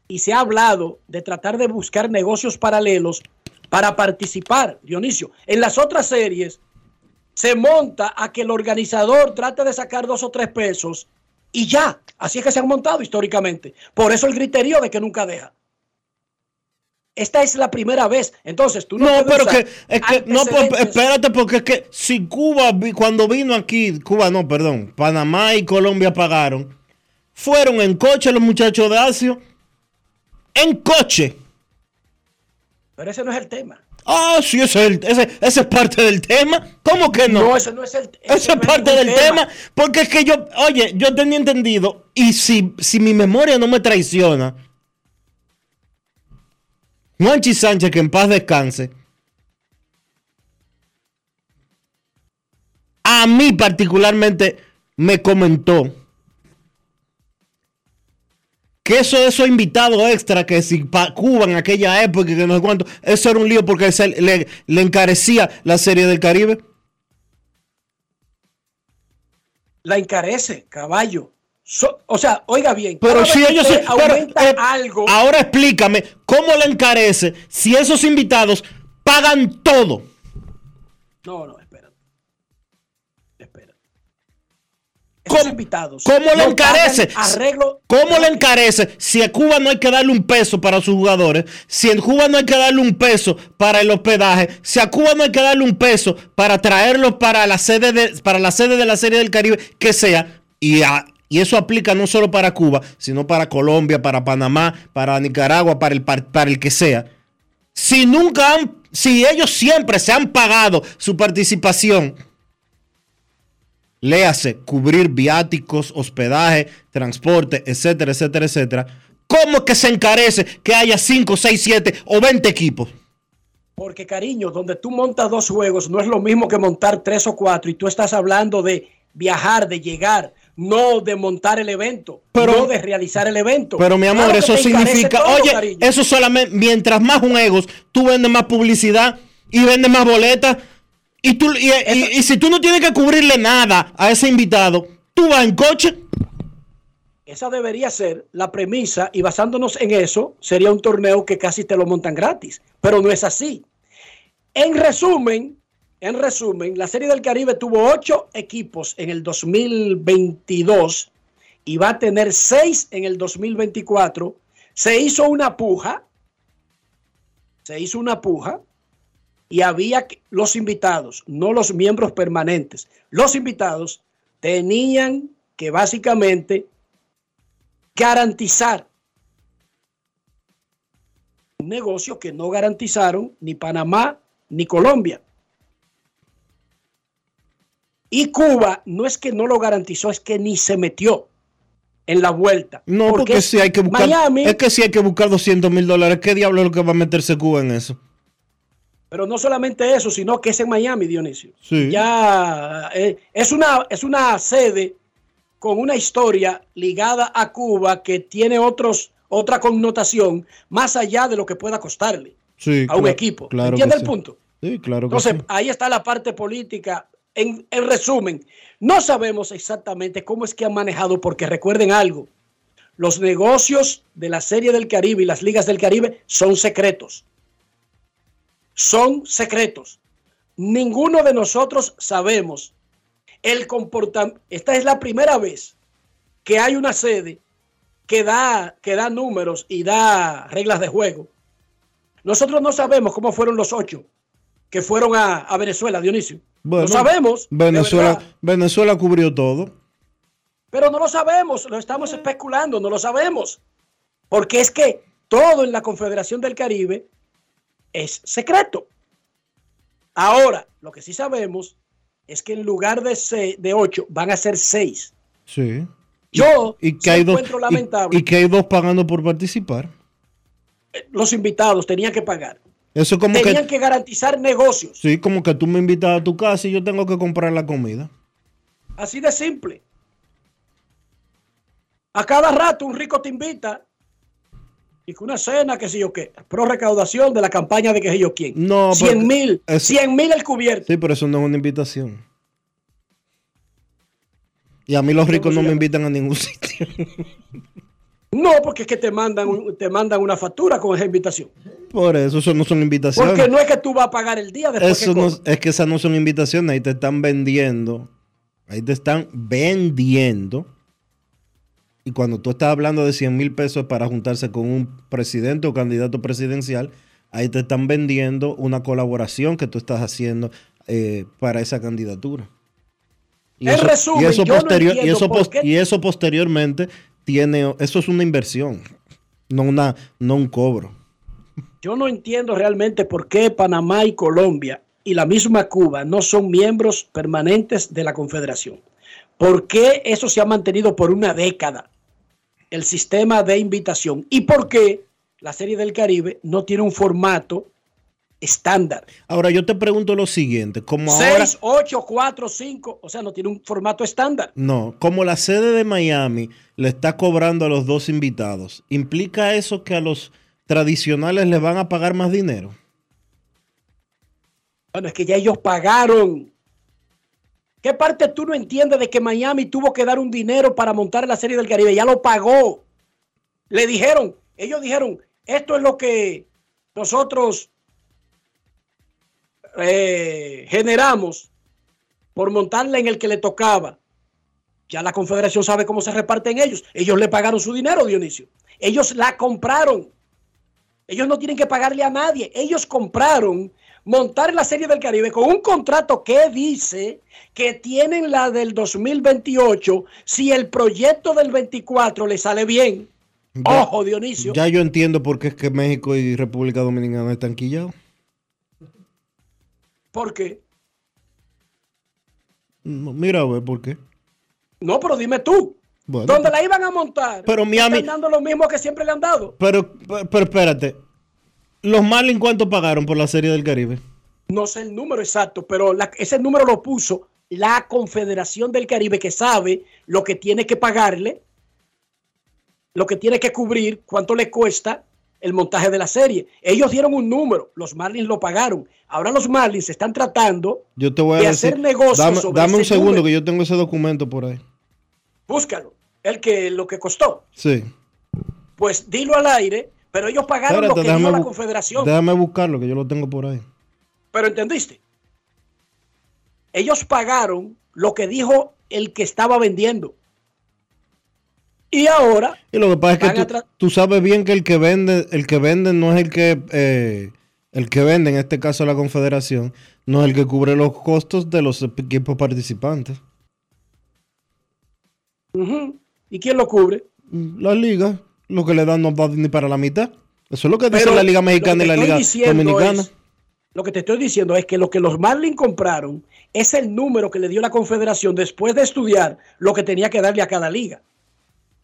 y se ha hablado de tratar de buscar negocios paralelos para participar, Dionisio. En las otras series se monta a que el organizador trate de sacar dos o tres pesos y ya. Así es que se han montado históricamente. Por eso el griterío de que nunca deja. Esta es la primera vez. Entonces, tú no, No, pero que, es que, no, pues, espérate, porque es que si Cuba, cuando vino aquí, Cuba no, perdón, Panamá y Colombia pagaron, fueron en coche los muchachos de Asia, en coche. Pero ese no es el tema. Ah, sí, ese ese, ese es parte del tema. ¿Cómo que no? No, ese no es el Esa no es parte del tema. Porque es que yo, oye, yo tenía entendido, y si, si mi memoria no me traiciona, Juanchi Sánchez, que en paz descanse, a mí particularmente me comentó que eso de esos invitados extra que si pa Cuba en aquella época que no sé cuánto, eso era un lío porque se le, le encarecía la serie del Caribe. La encarece, caballo. So- o sea, oiga bien. Pero si ellos se- pero, aumenta eh, algo. Ahora explícame cómo le encarece si esos invitados pagan todo. No, no, Esos invitados. ¿Cómo le encarece? Arreglo. ¿Cómo le encarece si a Cuba no hay que darle un peso para sus jugadores? Si en Cuba no hay que darle un peso para el hospedaje, si a Cuba no hay que darle un peso para traerlos para la sede de, para la sede de la Serie del Caribe, que sea, y, a- y eso aplica no solo para Cuba, sino para Colombia, para Panamá, para Nicaragua, para el, par- para el que sea. Si nunca han, si ellos siempre se han pagado su participación, léase, cubrir viáticos, hospedaje, transporte, etcétera, etcétera, etcétera. ¿Cómo que se encarece que haya 5, 6, 7 o 20 equipos? Porque, cariño, donde tú montas dos juegos no es lo mismo que montar tres o cuatro. Y tú estás hablando de viajar, de llegar, no de montar el evento, Pero- no de realizar el evento. Pero mi amor, Claro eso significa, todo, oye, cariño. eso solamente, mientras más juegos, tú vendes más publicidad y vendes más boletas. Y, tú, y, y- y si tú no tienes que cubrirle nada a ese invitado, tú vas en coche. Esa debería ser la premisa y basándonos en eso, sería un torneo que casi te lo montan gratis, pero no es así. En resumen, en resumen, la Serie del Caribe tuvo ocho equipos en el 2022 y va a tener seis en el 2024. Se hizo una puja, se hizo una puja y había que- los invitados, no los miembros permanentes. Los invitados tenían que básicamente garantizar un negocio que no garantizaron ni Panamá ni Colombia. Y Cuba no es que no lo garantizó, es que ni se metió en la vuelta. No, porque, si hay que buscar, Miami, es que si hay que buscar 200 mil dólares, ¿qué diablo es lo que va a meterse Cuba en eso? Pero no solamente eso, sino que es en Miami, Dionisio. Sí. Ya eh, es, una, es una sede con una historia ligada a Cuba que tiene otros, otra connotación más allá de lo que pueda costarle Sí, a un equipo. claro ¿Entiende el sí. punto? Sí, claro Entonces, ahí está la parte política. En, en resumen, no sabemos exactamente cómo es que han manejado, porque recuerden algo, los negocios de la Serie del Caribe y las ligas del Caribe son secretos. Son secretos. Ninguno de nosotros sabemos el comportamiento. Esta es la primera vez que hay una sede que da, que da números y da reglas de juego. Nosotros no sabemos cómo fueron los ocho que fueron a, a Venezuela, Dionisio. Bueno, lo sabemos. Venezuela. Venezuela cubrió todo. Pero no lo sabemos, lo estamos especulando, no lo sabemos. Porque es que todo en la Confederación del Caribe es secreto. Ahora, lo que sí sabemos es que en lugar de, se- de ocho van a ser seis. Sí. Yo Y que, hay dos, encuentro y- lamentable. y que hay dos pagando por participar. Los invitados tenían que pagar. Eso es como Tenían que, que garantizar negocios. sí, como que tú me invitas a tu casa y yo tengo que comprar la comida. Así de simple. A cada rato un rico te invita y que una cena, qué sé yo qué, pro recaudación de la campaña de que sé yo quién. No, 100 pero- mil, eso- 100 mil el cubierto. Sí, pero eso no es una invitación. Y a mí los ricos no me invitan a ningún sitio. No, porque es que te mandan, te mandan una factura con esa invitación. Por eso, eso no son invitaciones. Porque no es que tú vas a pagar el día después Eso que no, es que esas no son invitaciones, ahí te están vendiendo. Ahí te están vendiendo. Y cuando tú estás hablando de 100 mil pesos para juntarse con un presidente o candidato presidencial, ahí te están vendiendo una colaboración que tú estás haciendo eh, para esa candidatura. Y En resumen, y eso, no eso y eso posteriormente tiene, eso es una inversión, no, una, no un cobro. Yo no entiendo realmente por qué Panamá y Colombia y la misma Cuba no son miembros permanentes de la Confederación. ¿Por qué eso se ha mantenido por una década? El sistema de invitación. ¿Y por qué la Serie del Caribe no tiene un formato estándar? Ahora yo te pregunto lo siguiente, como ahora... 6, 8, 4, 5. O sea, no tiene un formato estándar. No, como la sede de Miami le está cobrando a los dos invitados, ¿implica eso que a los tradicionales les van a pagar más dinero? Bueno, es que ya ellos pagaron. ¿Qué parte tú no entiendes de que Miami tuvo que dar un dinero para montar la Serie del Caribe? Ya lo pagó. Le dijeron, ellos dijeron, esto es lo que nosotros eh, generamos por montarla en el que le tocaba. Ya la Confederación sabe cómo se reparten ellos. Ellos le pagaron su dinero, Dionisio. Ellos la compraron. Ellos no tienen que pagarle a nadie. Ellos compraron montar la Serie del Caribe con un contrato que dice que tienen la del 2028 si el proyecto del 24 le sale bien. Ya- Ojo, Dionisio. Ya yo entiendo por qué es que México y República Dominicana están quillados. ¿Por qué? No, Mira, a ver por qué. No, pero dime tú. Bueno, ¿Dónde la iban a montar? Pero Miami- Están dando lo mismo que siempre le han dado. pero, pero espérate. ¿Los Marlins cuánto pagaron por la Serie del Caribe? No sé el número exacto, pero la- ese número lo puso la Confederación del Caribe que sabe lo que tiene que pagarle, lo que tiene que cubrir, cuánto le cuesta el montaje de la serie. Ellos dieron un número, los Marlins lo pagaron. Ahora los Marlins están tratando Yo te voy a de decir. hacer negocios dame sobre dame un ese segundo número. que yo tengo ese documento por ahí. Búscalo, el que lo que costó. Sí. Pues dilo al aire, pero ellos pagaron Espérate, lo que dio la Confederación. déjame buscarlo que yo lo tengo por ahí. Pero entendiste. Ellos pagaron lo que dijo el que estaba vendiendo. Y ahora Y lo que pasa es que tú, tú sabes bien que el que vende, el que vende no es el que eh, el que vende, en este caso la Confederación, no es el que cubre los costos de los equipos participantes. ¿Y quién lo cubre? La liga, lo que le dan no va ni para la mitad. Eso es lo que dice Pero la Liga Mexicana y la Liga Dominicana. es- lo que te estoy diciendo es que lo que los Marlins compraron es el número que le dio la Confederación después de estudiar lo que tenía que darle a cada liga.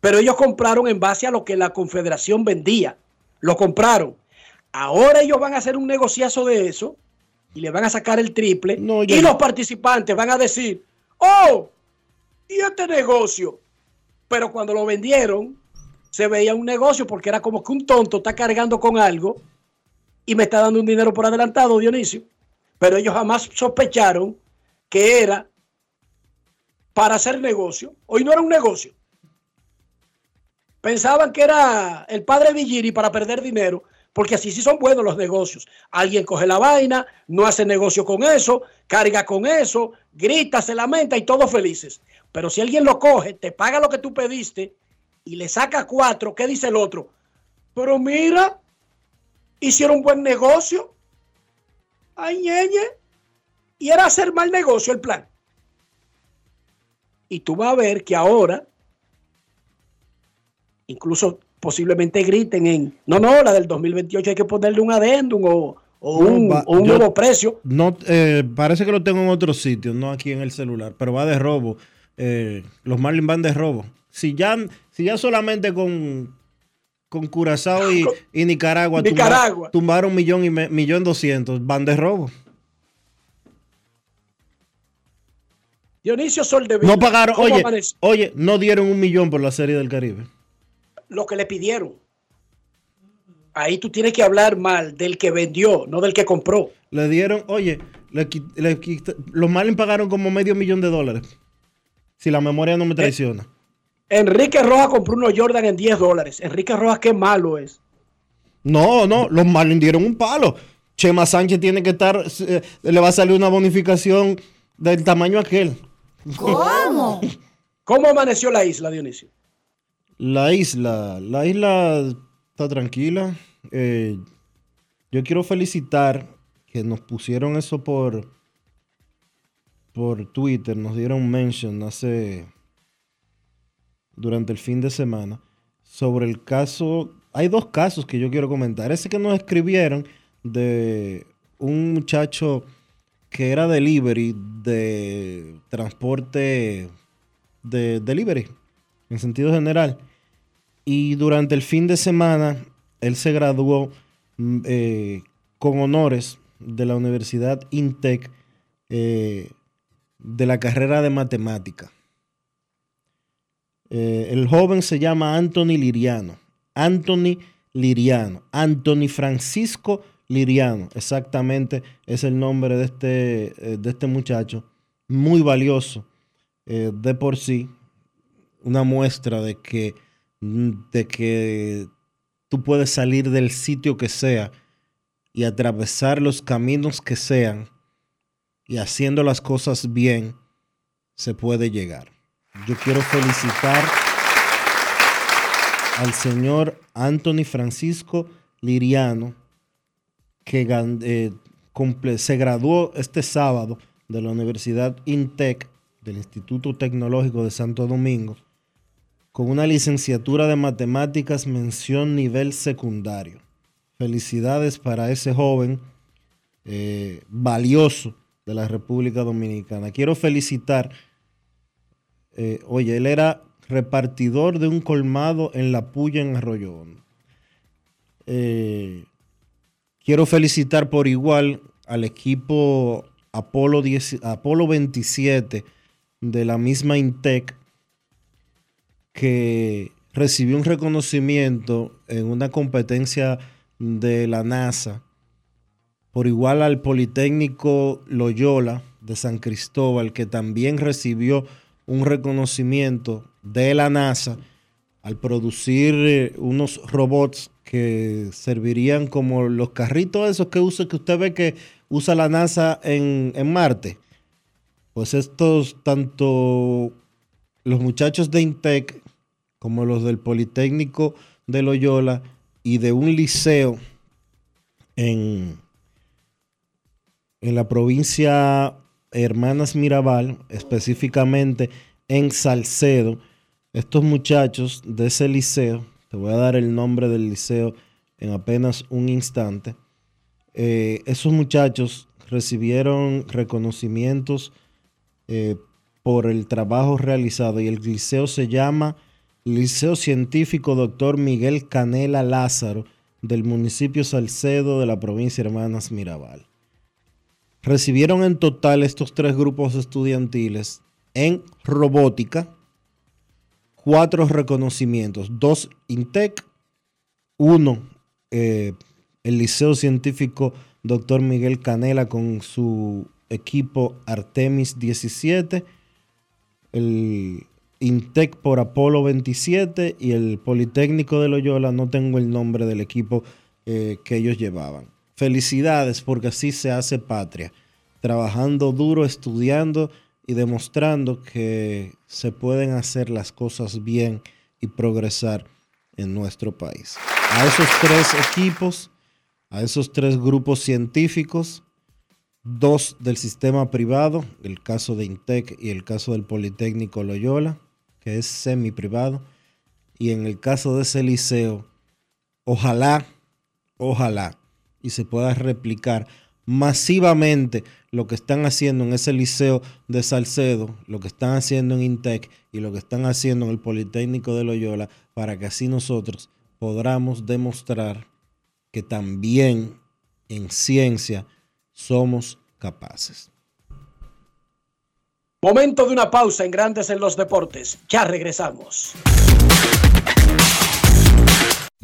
Pero ellos compraron en base a lo que la Confederación vendía. Lo compraron. Ahora ellos van a hacer un negociazo de eso y le van a sacar el triple. ya- y los participantes van a decir, oh, ¿y este negocio? Pero cuando lo vendieron, se veía un negocio porque era como que un tonto está cargando con algo y me está dando un dinero por adelantado, Dionisio. Pero ellos jamás sospecharon que era para hacer negocio. Hoy no era un negocio. Pensaban que era el padre Villiri para perder dinero, porque así sí son buenos los negocios. Alguien coge la vaina, no hace negocio con eso, carga con eso, grita, se lamenta y todos felices. Pero si alguien lo coge, te paga lo que tú pediste y le saca cuatro, ¿qué dice el otro? Pero mira, hicieron buen negocio. Ay, ñeñe. Y era hacer mal negocio el plan. Y tú vas a ver que ahora, incluso posiblemente griten en, no, no, la del 2028 hay que ponerle un adendum o, o un, va- o un yo- nuevo precio. No, eh, parece que lo tengo en otro sitio, no aquí en el celular, pero va de robo. Eh, los Marlins van de robo. Si ya, si ya solamente con, con Curazao y, y Nicaragua, tumba- Nicaragua. tumbaron un millón y me- millón doscientos, van de robo. Dionisio Soldevila. No pagaron, ¿cómo oye, oye, no dieron un millón por la serie del Caribe. Lo que le pidieron. Ahí tú tienes que hablar mal del que vendió, no del que compró. Le dieron, oye, le le los Marlins pagaron como medio millón de dólares. Si la memoria no me traiciona. Enrique Rojas compró unos Jordan en 10 dólares. Enrique Rojas, qué malo es. No, no, los Marlins dieron un palo. Chema Sánchez tiene que estar, eh, le va a salir una bonificación del tamaño aquel. ¿Cómo? ¿Cómo amaneció la isla, Dionisio? La isla, la isla está tranquila. Eh, yo quiero felicitar que nos pusieron eso por, por Twitter, nos dieron mention hace durante el fin de semana sobre el caso. Hay dos casos que yo quiero comentar. Ese que nos escribieron de un muchacho que era delivery de transporte de delivery en sentido general. Y durante el fin de semana él se graduó mm, eh, con honores de la Universidad INTEC eh, de la carrera de matemática. Eh, el joven se llama Anthony Liriano. Anthony Liriano. Anthony Francisco Liriano. Exactamente es el nombre de este, eh, de este muchacho. Muy valioso eh, de por sí. Una muestra de que, de que tú puedes salir del sitio que sea y atravesar los caminos que sean y haciendo las cosas bien, se puede llegar. Yo quiero felicitar al señor Anthony Francisco Liriano, que eh, comple- se graduó este sábado de la Universidad INTEC, del Instituto Tecnológico de Santo Domingo, con una licenciatura de matemáticas mención nivel secundario. Felicidades para ese joven eh, valioso de la República Dominicana. Quiero felicitar, eh, oye, él era repartidor de un colmado en La Puya, en Arroyo Hondo. Eh, quiero felicitar por igual al equipo Apolo, 10 Apolo 27 de la misma INTEC que recibió un reconocimiento en una competencia de la NASA por igual al Politécnico Loyola de San Cristóbal, que también recibió un reconocimiento de la NASA al producir eh, unos robots que servirían como los carritos esos que usa, que usted ve que usa la NASA en, en Marte. Pues estos, tanto los muchachos de Intec como los del Politécnico de Loyola y de un liceo en, en la provincia Hermanas Mirabal, específicamente en Salcedo, estos muchachos de ese liceo, te voy a dar el nombre del liceo en apenas un instante, eh, esos muchachos recibieron reconocimientos eh, por el trabajo realizado y el liceo se llama Liceo Científico Doctor Miguel Canela Lázaro del municipio Salcedo de la provincia Hermanas Mirabal. Recibieron en total estos tres grupos estudiantiles en robótica cuatro reconocimientos, dos INTEC, uno eh, el Liceo Científico Dr. Miguel Canela con su equipo Artemis 17, el INTEC por Apolo 27 y el Politécnico de Loyola, no tengo el nombre del equipo eh, que ellos llevaban. Felicidades porque así se hace patria, trabajando duro, estudiando y demostrando que se pueden hacer las cosas bien y progresar en nuestro país. A esos tres equipos, a esos tres grupos científicos, dos del sistema privado, el caso de Intec y el caso del Politécnico Loyola, que es semi privado, y en el caso de ese liceo, ojalá, ojalá, y se pueda replicar masivamente lo que están haciendo en ese liceo de Salcedo, lo que están haciendo en Intec y lo que están haciendo en el Politécnico de Loyola, para que así nosotros podamos demostrar que también en ciencia somos capaces. Momento de una pausa en Grandes en los Deportes. Ya regresamos.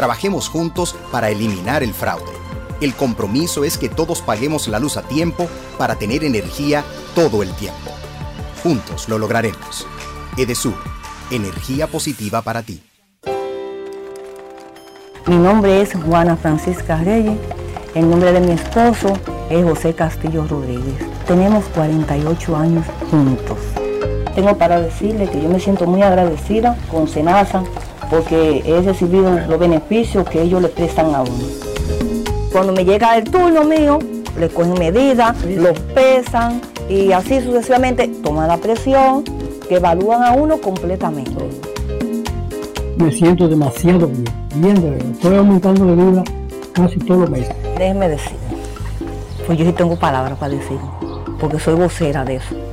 Trabajemos juntos para eliminar el fraude. El compromiso es que todos paguemos la luz a tiempo para tener energía todo el tiempo. Juntos lo lograremos. Edesur, energía positiva para ti. Mi nombre es Juana Francisca Reyes. El nombre de mi esposo es José Castillo Rodríguez. Tenemos 48 años juntos. Tengo para decirle que yo me siento muy agradecida con Senasa porque he recibido los beneficios que ellos le prestan a uno. Cuando me llega el turno mío, le cogen medidas, los pesan y así sucesivamente toman la presión, que evalúan a uno completamente. Me siento demasiado bien, bien de verdad. Estoy aumentando de vida casi todos los meses. Déjeme decir, pues yo sí tengo palabras para decir, porque soy vocera de eso.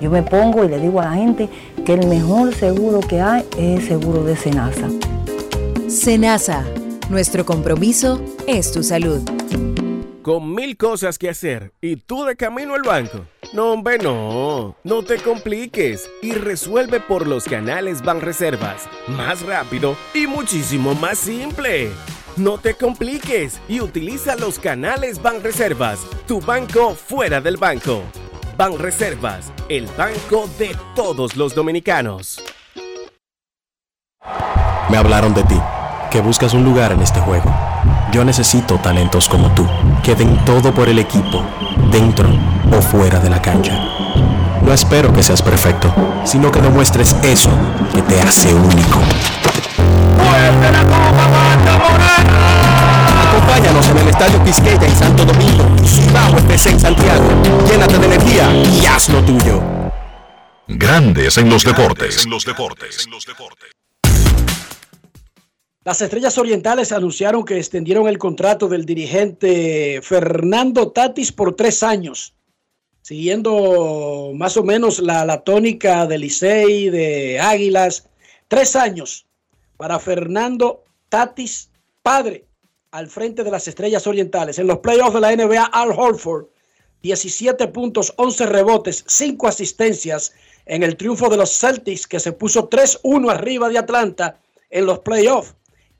Yo me pongo y le digo a la gente que el mejor seguro que hay es el seguro de Senasa. Senasa, nuestro compromiso es tu salud. Con mil cosas que hacer y tú de camino al banco. No, hombre, no. No te compliques y resuelve por los canales Banreservas. Más rápido y muchísimo más simple. No te compliques y utiliza los canales Banreservas, tu banco fuera del banco. Banreservas, el banco de todos los dominicanos. Me hablaron de ti, que buscas un lugar en este juego. Yo necesito talentos como tú, que den todo por el equipo, dentro o fuera de la cancha. No espero que seas perfecto, sino que demuestres eso que te hace único. Acompáñanos en el Estadio Quisqueya en Santo Domingo, Cibao FC en Santiago. Llénate de energía y haz lo tuyo. Grandes en los deportes. Las Estrellas Orientales anunciaron que extendieron el contrato del dirigente Fernando Tatis por tres años, siguiendo más o menos la, la tónica de Licey, de Águilas. Tres años para Fernando Tatis, padre, al frente de las Estrellas Orientales. En los playoffs de la NBA, Al Horford, 17 puntos, 11 rebotes, 5 asistencias en el triunfo de los Celtics, que se puso 3-1 arriba de Atlanta en los playoffs.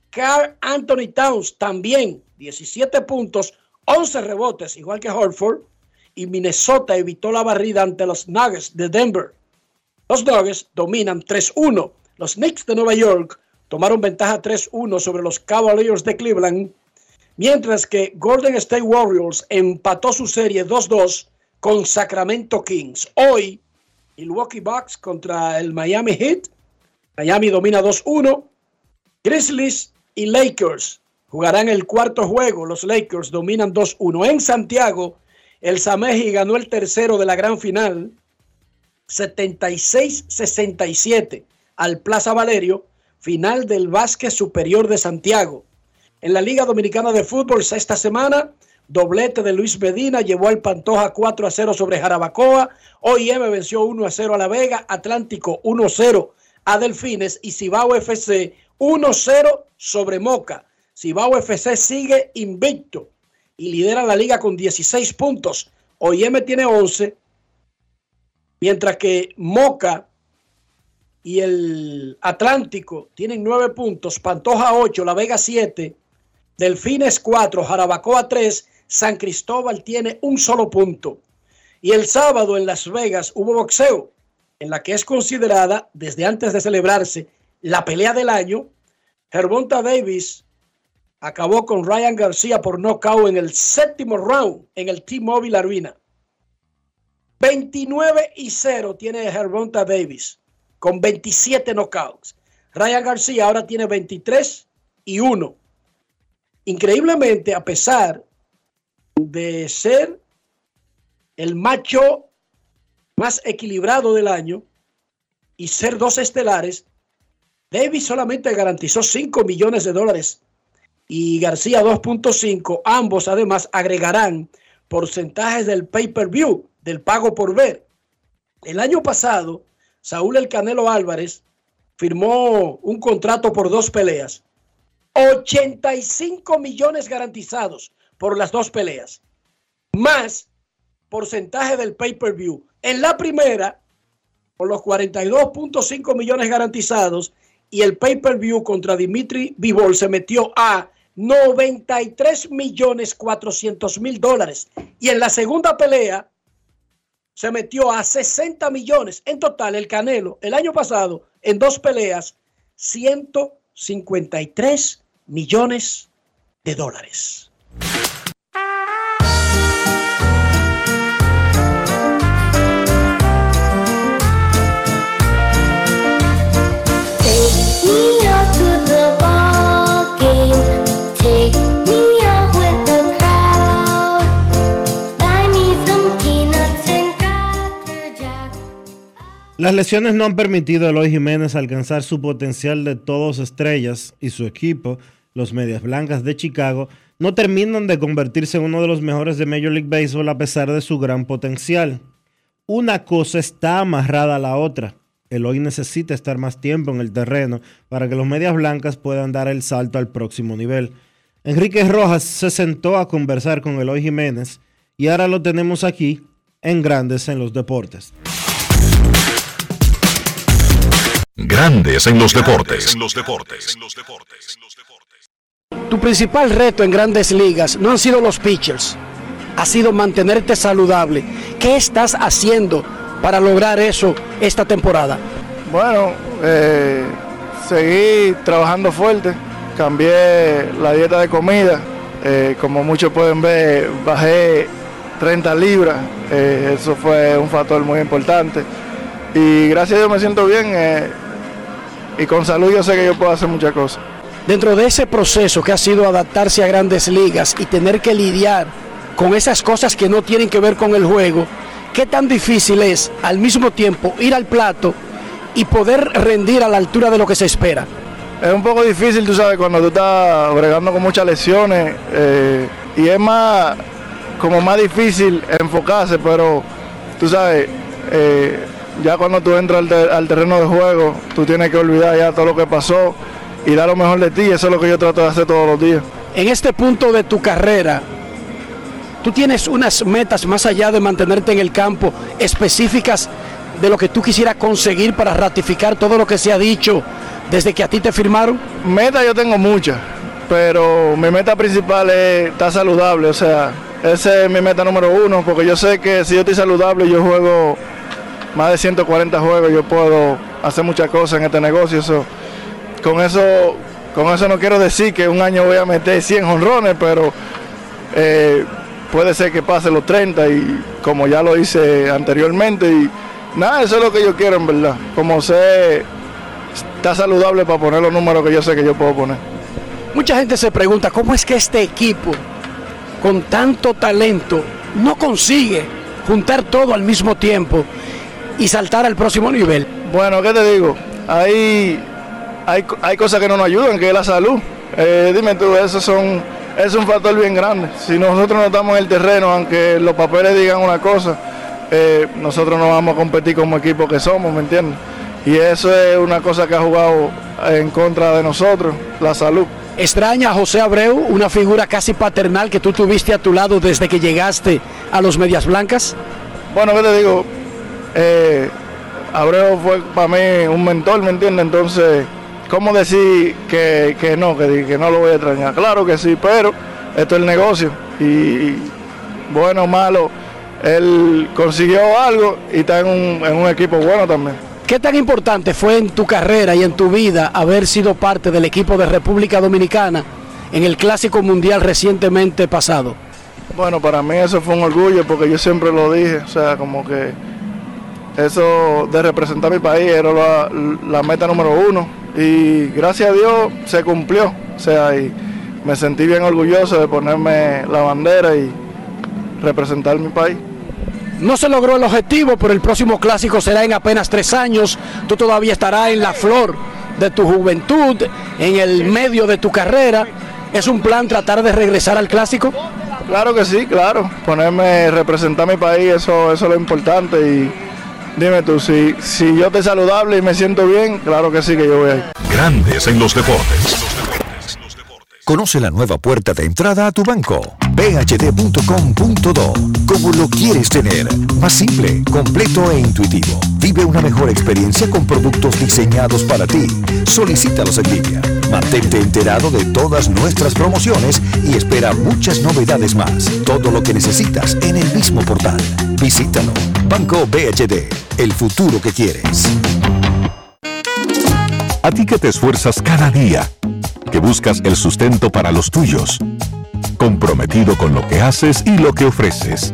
Carl Anthony Towns también 17 puntos, 11 rebotes, igual que Horford. Y Minnesota evitó la barrida ante los Nuggets de Denver. Los Nuggets dominan 3-1. Los Knicks de Nueva York tomaron ventaja 3-1 sobre los Cavaliers de Cleveland. Mientras que Golden State Warriors empató su serie 2-2 con Sacramento Kings. Hoy, Milwaukee Bucks contra el Miami Heat. Miami domina 2-1. Grizzlies y Lakers jugarán el cuarto juego. Los Lakers dominan 2-1. En Santiago, el Sameji ganó el tercero de la gran final, 76-67 al Plaza Valerio, final del básquet superior de Santiago. En la Liga Dominicana de Fútbol, esta semana, doblete de Luis Medina llevó al Pantoja 4 a 0 sobre Jarabacoa. OIM venció 1 a 0 a La Vega, Atlántico 1 a 0 a Delfines y Cibao FC 1-0 sobre Moca. Cibao FC sigue invicto y lidera la liga con 16 puntos. OIM tiene 11, mientras que Moca y el Atlántico tienen nueve puntos, Pantoja 8, La Vega 7, Delfines 4, Jarabacoa 3, San Cristóbal tiene un solo punto. Y el sábado en Las Vegas hubo boxeo, en la que es considerada, desde antes de celebrarse, la pelea del año. Gervonta Davis acabó con Ryan García por nocaut en el séptimo round en el T-Mobile Arena. 29 y 0 tiene Gervonta Davis con 27 knockouts. Ryan García ahora tiene 23 y 1. Increíblemente, a pesar de ser el macho más equilibrado del año y ser dos estelares, Davis solamente garantizó 5 millones de dólares y García 2.5. Ambos además agregarán porcentajes del pay-per-view, del pago por ver. El año pasado, Saúl El Canelo Álvarez firmó un contrato por dos peleas. 85 millones garantizados por las dos peleas. Más porcentaje del pay-per-view. En la primera, por los 42.5 millones garantizados y el pay-per-view contra Dimitri Vivol se metió a 93 millones 400 mil dólares. Y en la segunda pelea se metió a 60 millones. En total, el Canelo, el año pasado, en dos peleas, 153 millones de dólares. Las lesiones no han permitido a Eloy Jiménez alcanzar su potencial de todos estrellas y su equipo, los Medias Blancas de Chicago, no terminan de convertirse en uno de los mejores de Major League Baseball a pesar de su gran potencial. Una cosa está amarrada a la otra. Eloy necesita estar más tiempo en el terreno para que los Medias Blancas puedan dar el salto al próximo nivel. Enrique Rojas se sentó a conversar con Eloy Jiménez y ahora lo tenemos aquí en Grandes en los Deportes. Grandes en los deportes. En los deportes. Tu principal reto en grandes ligas no han sido los pitchers, ha sido mantenerte saludable. ¿Qué estás haciendo para lograr eso esta temporada? Bueno, eh, seguí trabajando fuerte, cambié la dieta de comida, eh, como muchos pueden ver, bajé 30 libras, eh, eso fue un factor muy importante. Y gracias a Dios me siento bien y con salud yo sé que yo puedo hacer muchas cosas. Dentro de ese proceso que ha sido adaptarse a grandes ligas y tener que lidiar con esas cosas que no tienen que ver con el juego, ¿qué tan difícil es al mismo tiempo ir al plato y poder rendir a la altura de lo que se espera? Es un poco difícil, tú sabes, cuando tú estás bregando con muchas lesiones eh, y es más, como más difícil enfocarse, pero tú sabes, eh, ya cuando tú entras al, te- al terreno de juego, tú tienes que olvidar ya todo lo que pasó y dar lo mejor de ti, eso es lo que yo trato de hacer todos los días. En este punto de tu carrera, tú tienes unas metas más allá de mantenerte en el campo específicas de lo que tú quisieras conseguir para ratificar todo lo que se ha dicho desde que a ti te firmaron? Meta yo tengo muchas, pero mi meta principal es estar saludable, o sea, esa es mi meta número uno, porque yo sé que si yo estoy saludable, yo juego más de 140 juegos, yo puedo hacer muchas cosas en este negocio. eso- con eso, con eso no quiero decir que un año voy a meter 100 honrones, pero eh, puede ser que pase los 30 y como ya lo hice anteriormente y nada, eso es lo que yo quiero en verdad, como sé está saludable para poner los números que yo sé que yo puedo poner. Mucha gente se pregunta cómo es que este equipo, con tanto talento, no consigue juntar todo al mismo tiempo y saltar al próximo nivel. Bueno, ¿qué te digo? Hay, hay, hay cosas que no nos ayudan, que es la salud. Eh, dime tú, eso son, es un factor bien grande. Si nosotros no estamos en el terreno, aunque los papeles digan una cosa, eh, nosotros no vamos a competir como equipo que somos, ¿me entiendes? Y eso es una cosa que ha jugado en contra de nosotros, la salud. Extraña a José Abreu, una figura casi paternal que tú tuviste a tu lado desde que llegaste a los Medias Blancas. Bueno, ¿qué te digo? Eh, Abreu fue para mí un mentor, ¿me entiendes? Entonces, ¿cómo decir que, que no, que, que no lo voy a extrañar? Claro que sí, pero esto es el negocio y, bueno o malo, él consiguió algo y está en un, en un equipo bueno también. ¿Qué tan importante fue en tu carrera y en tu vida haber sido parte del equipo de República Dominicana en el Clásico Mundial recientemente pasado? Bueno, para mí eso fue un orgullo porque yo siempre lo dije, o sea, como que eso de representar mi país era la, la meta número uno y gracias a Dios se cumplió, o sea, y me sentí bien orgulloso de ponerme la bandera y representar mi país. No se logró el objetivo, pero el próximo clásico será en apenas tres años. Tú todavía estarás en la flor de tu juventud, en el medio de tu carrera. ¿Es un plan tratar de regresar al clásico? Claro que sí, claro. Ponerme, representar mi país, eso, eso es lo importante. Y dime tú, si, si yo estoy saludable y me siento bien, claro que sí que yo voy a ir. Grandes en los deportes. Conoce la nueva puerta de entrada a tu banco. bhd.com.do. Como lo quieres tener. Más simple, completo e intuitivo. Vive una mejor experiencia con productos diseñados para ti. Solicítalos en línea. Mantente enterado de todas nuestras promociones y espera muchas novedades más. Todo lo que necesitas en el mismo portal. Visítalo. Banco BHD. El futuro que quieres. A ti que te esfuerzas cada día, que buscas el sustento para los tuyos, comprometido con lo que haces y lo que ofreces.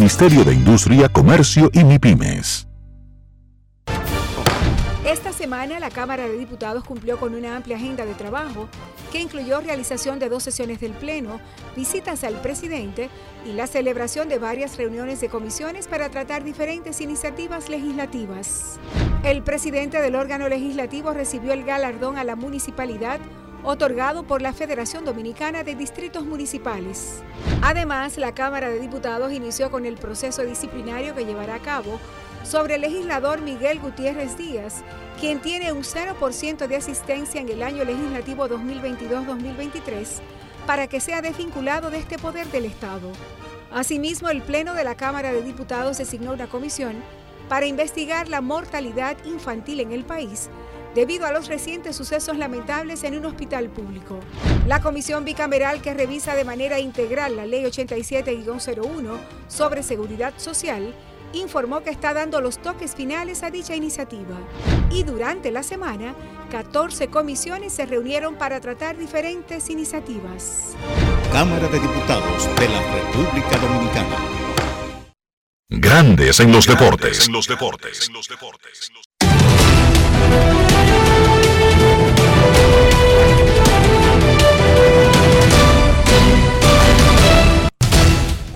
de Industria, Comercio y MIPIMES. Esta semana la Cámara de Diputados cumplió con una amplia agenda de trabajo que incluyó realización de dos sesiones del Pleno, visitas al presidente y la celebración de varias reuniones de comisiones para tratar diferentes iniciativas legislativas. El presidente del órgano legislativo recibió el galardón a la municipalidad otorgado por la Federación Dominicana de Distritos Municipales. Además, la Cámara de Diputados inició con el proceso disciplinario que llevará a cabo sobre el legislador Miguel Gutiérrez Díaz, quien tiene un 0% de asistencia en el año legislativo 2022-2023, para que sea desvinculado de este poder del Estado. Asimismo, el Pleno de la Cámara de Diputados designó una comisión para investigar la mortalidad infantil en el país debido a los recientes sucesos lamentables en un hospital público. La comisión bicameral que revisa de manera integral la Ley 87-01 sobre seguridad social informó que está dando los toques finales a dicha iniciativa. Y durante la semana, 14 comisiones se reunieron para tratar diferentes iniciativas. Cámara de Diputados de la República Dominicana. Grandes en los deportes. En los deportes.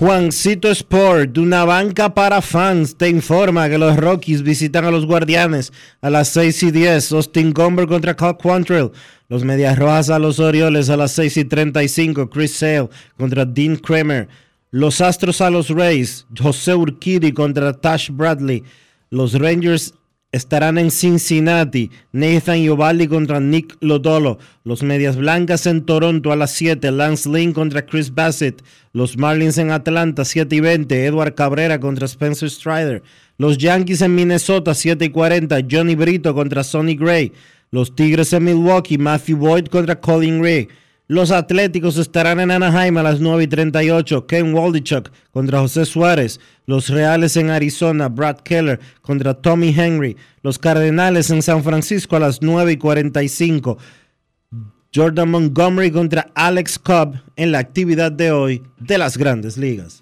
Juancito Sport, de una banca para fans, te informa que los Rockies visitan a los Guardianes a las 6 y 10. Austin Gomber contra Cal Quantrill. Los Medias Rojas a los Orioles a las 6 y 35. Chris Sale contra Dean Kramer. Los Astros a los Rays. José Urquidi contra Tash Bradley. Los Rangers estarán en Cincinnati. Nathan Iovaldi contra Nick Lodolo. Los Medias Blancas en Toronto a las 7. Lance Lynn contra Chris Bassett. Los Marlins en Atlanta 7 y 20. Edward Cabrera contra Spencer Strider. Los Yankees en Minnesota 7 y 40. Johnny Brito contra Sonny Gray. Los Tigres en Milwaukee. Matthew Boyd contra Colin Ray. Los Atléticos estarán en Anaheim a las 9 y 38. Ken Waldichuk contra José Suárez. Los Reales en Arizona. Brad Keller contra Tommy Henry. Los Cardenales en San Francisco a las 9 y 45. Jordan Montgomery contra Alex Cobb en la actividad de hoy de las grandes ligas.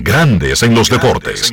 Grandes en los deportes.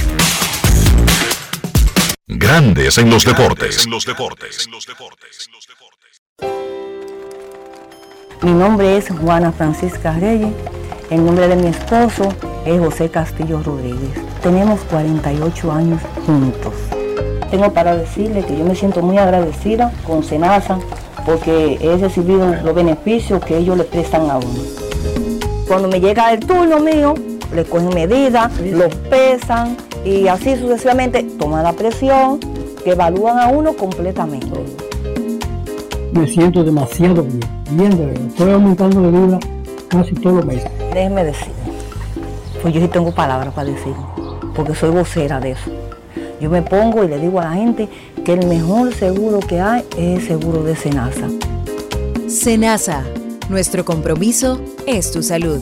Grandes en los deportes. Mi nombre es Juana Francisca Reyes. El nombre de mi esposo es José Castillo Rodríguez. Tenemos 48 años juntos. Tengo para decirle que yo me siento muy agradecida con Senasa porque he recibido los beneficios que ellos le prestan a uno. Cuando me llega el turno mío, le cogen medidas, los pesan y así sucesivamente toman la presión, que evalúan a uno completamente. Me siento demasiado bien, bien de verdad. Estoy aumentando de vida casi todos los meses. Déjeme decir, pues yo sí tengo palabras para decir, porque soy vocera de eso. Yo me pongo y le digo a la gente que el mejor seguro que hay es el seguro de Senasa. Senasa, nuestro compromiso es tu salud.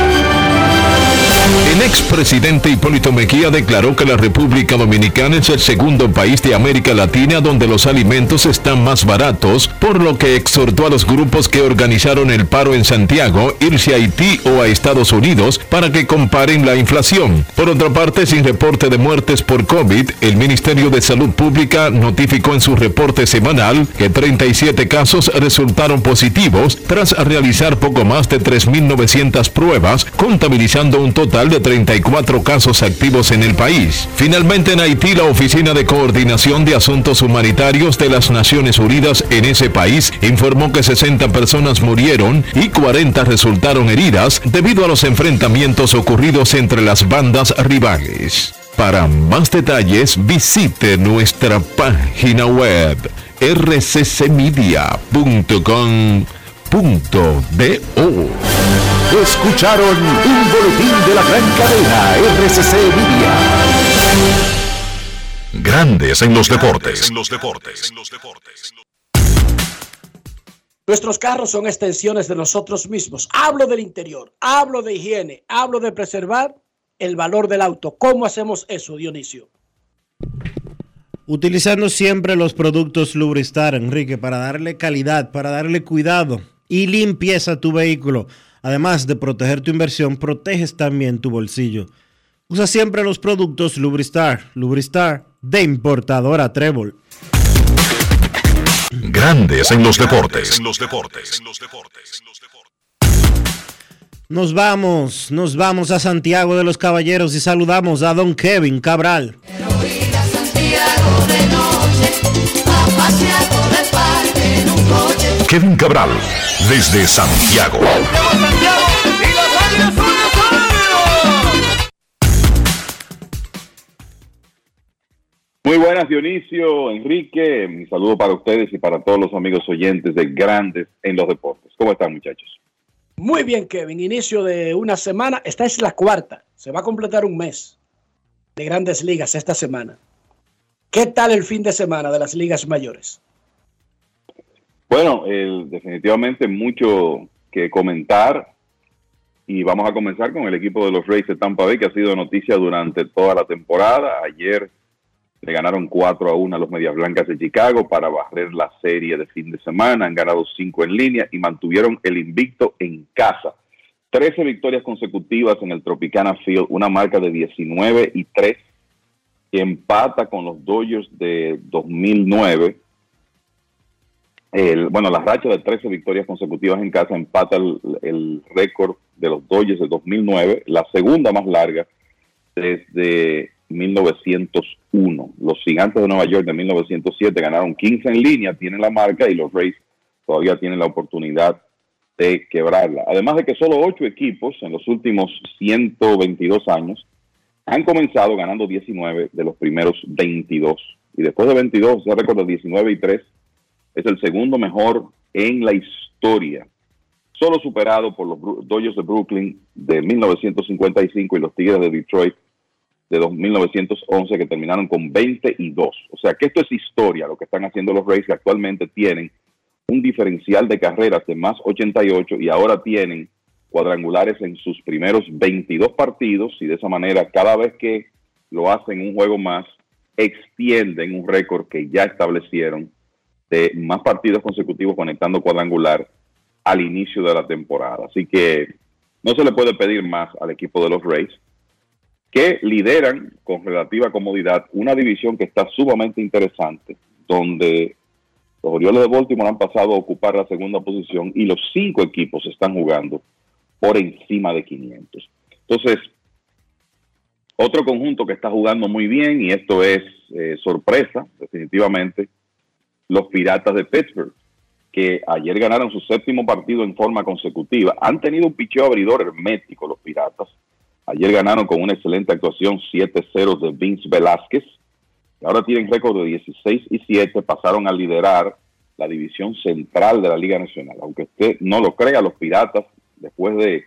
El expresidente Hipólito Mejía declaró que la República Dominicana es el segundo país de América Latina donde los alimentos están más baratos, por lo que exhortó a los grupos que organizaron el paro en Santiago irse a Haití o a Estados Unidos para que comparen la inflación. Por otra parte, sin reporte de muertes por COVID, el Ministerio de Salud Pública notificó en su reporte semanal que 37 casos resultaron positivos tras realizar poco más de 3.900 pruebas, contabilizando un total de 34 casos activos en el país. Finalmente en Haití, la Oficina de Coordinación de Asuntos Humanitarios de las Naciones Unidas en ese país informó que 60 personas murieron y 40 resultaron heridas debido a los enfrentamientos ocurridos entre las bandas rivales. Para más detalles visite nuestra página web rccmedia.com.do. Escucharon un boletín de la gran cadena RCC Libia. Grandes en los deportes. Nuestros carros son extensiones de nosotros mismos. Hablo del interior, hablo de higiene, hablo de preservar el valor del auto. ¿Cómo hacemos eso, Dionisio? Utilizando siempre los productos Lubristar, Enrique, para darle calidad, para darle cuidado y limpieza a tu vehículo. Además de proteger tu inversión, proteges también tu bolsillo. Usa siempre los productos Lubristar. Lubristar de importadora Trébol. Grandes en los deportes. Nos vamos, nos vamos a Santiago de los Caballeros y saludamos a don Kevin Cabral. Kevin Cabral, desde Santiago. Muy buenas, Dionisio, Enrique. Un saludo para ustedes y para todos los amigos oyentes de Grandes en los Deportes. ¿Cómo están, muchachos? Muy bien, Kevin. Inicio de una semana. Esta es la cuarta. Se va a completar un mes de grandes ligas esta semana. ¿Qué tal el fin de semana de las ligas mayores? Bueno, el- definitivamente mucho que comentar y vamos a comenzar con el equipo de los Rays de Tampa Bay que ha sido noticia durante toda la temporada. Ayer le ganaron 4 a 1 a los Medias Blancas de Chicago para barrer la serie de fin de semana. Han ganado 5 en línea y mantuvieron el invicto en casa. 13 victorias consecutivas en el Tropicana Field, una marca de 19 y 3 que empata con los Dodgers de 2009 el, bueno, la racha de 13 victorias consecutivas en casa empata el, el récord de los Dodgers de 2009, la segunda más larga desde 1901. Los Gigantes de Nueva York de 1907 ganaron 15 en línea, tienen la marca y los Rays todavía tienen la oportunidad de quebrarla. Además de que solo ocho equipos en los últimos 122 años han comenzado ganando 19 de los primeros 22. Y después de 22, ese récord de 19 y 3 es el segundo mejor en la historia, solo superado por los Dodgers de Brooklyn de 1955 y los Tigres de Detroit de dos- 1911 que terminaron con 22. O sea que esto es historia, lo que están haciendo los Rays que actualmente tienen un diferencial de carreras de más 88 y ahora tienen cuadrangulares en sus primeros 22 partidos y de esa manera cada vez que lo hacen un juego más extienden un récord que ya establecieron de más partidos consecutivos conectando cuadrangular al inicio de la temporada. Así que no se le puede pedir más al equipo de los Rays, que lideran con relativa comodidad una división que está sumamente interesante, donde los Orioles de Baltimore han pasado a ocupar la segunda posición y los cinco equipos están jugando por encima de 500. Entonces, otro conjunto que está jugando muy bien, y esto es eh, sorpresa, definitivamente, los Piratas de Pittsburgh, que ayer ganaron su séptimo partido en forma consecutiva. Han tenido un picheo abridor hermético los Piratas. Ayer ganaron con una excelente actuación 7-0 de Vince Velázquez. Y ahora tienen récord de 16 y 7. Pasaron a liderar la división central de la Liga Nacional. Aunque usted no lo crea, los Piratas, después de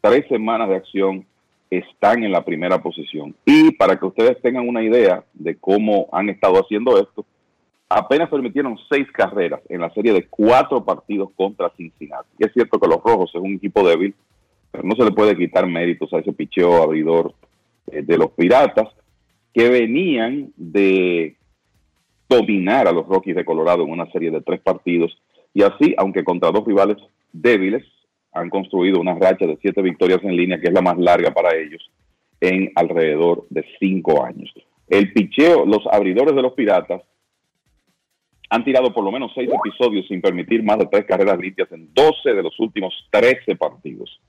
tres semanas de acción, están en la primera posición. Y para que ustedes tengan una idea de cómo han estado haciendo esto, apenas permitieron seis carreras en la serie de cuatro partidos contra Cincinnati. Y es cierto que los Rojos es un equipo débil, pero no se le puede quitar méritos a ese picheo abridor eh, de los Piratas, que venían de dominar a los Rockies de Colorado en una serie de tres partidos. Y así, aunque contra dos rivales débiles, han construido una racha de siete victorias en línea, que es la más larga para ellos, en alrededor de cinco años. El picheo, los abridores de los Piratas han tirado por lo menos seis episodios sin permitir más de tres carreras limpias en 12 de los últimos 13 partidos,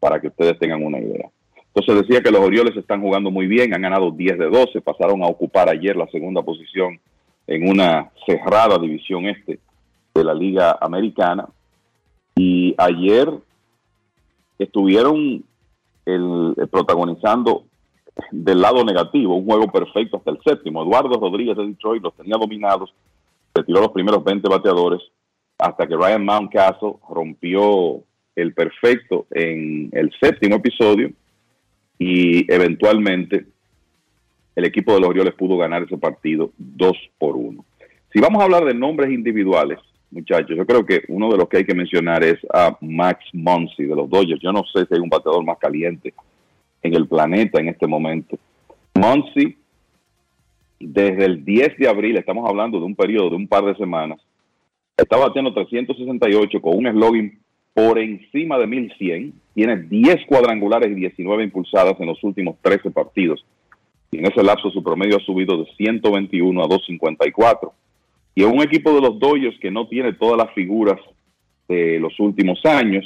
para que ustedes tengan una idea. Entonces decía que los Orioles están jugando muy bien, han ganado 10 de 12, pasaron a ocupar ayer la segunda posición en una cerrada división este de la Liga Americana. Y ayer estuvieron el, el protagonizando del lado negativo, un juego perfecto hasta el séptimo. Eduardo Rodríguez de Detroit los tenía dominados, retiró los primeros 20 bateadores hasta que Ryan Mountcastle rompió el perfecto en el séptimo episodio y eventualmente el equipo de los Orioles pudo ganar ese partido 2 por 1. Si vamos a hablar de nombres individuales, muchachos, yo creo que uno de los que hay que mencionar es a Max Muncy de los Dodgers. Yo no sé si hay un bateador más caliente en el planeta en este momento. Muncy, desde el 10 de abril, estamos hablando de un periodo de un par de semanas, está bateando 368 con un slogan por encima de 1100, tiene 10 cuadrangulares y 19 impulsadas en los últimos 13 partidos. Y en ese lapso su promedio ha subido de 121 a 254. Y es un equipo de los Dodgers que no tiene todas las figuras de los últimos años.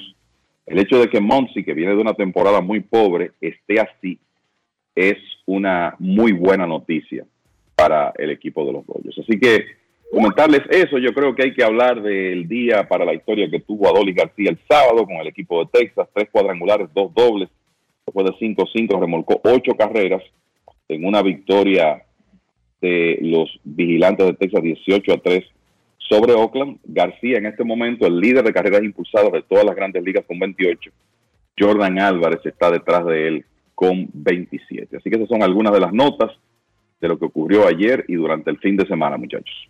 El hecho de que Monsi, que viene de una temporada muy pobre, esté así, es una muy buena noticia para el equipo de los Dodgers. Así que comentarles eso, yo creo que hay que hablar del día para la historia que tuvo Adolis García el sábado con el equipo de Texas, tres cuadrangulares, dos dobles, después de 5-5 remolcó ocho carreras en una victoria de los vigilantes de Texas 18 a 3 sobre Oakland. García en este momento, el líder de carreras impulsadas de todas las grandes ligas con 28. Jordan Álvarez está detrás de él con 27. Así que esas son algunas de las notas de lo que ocurrió ayer y durante el fin de semana, muchachos.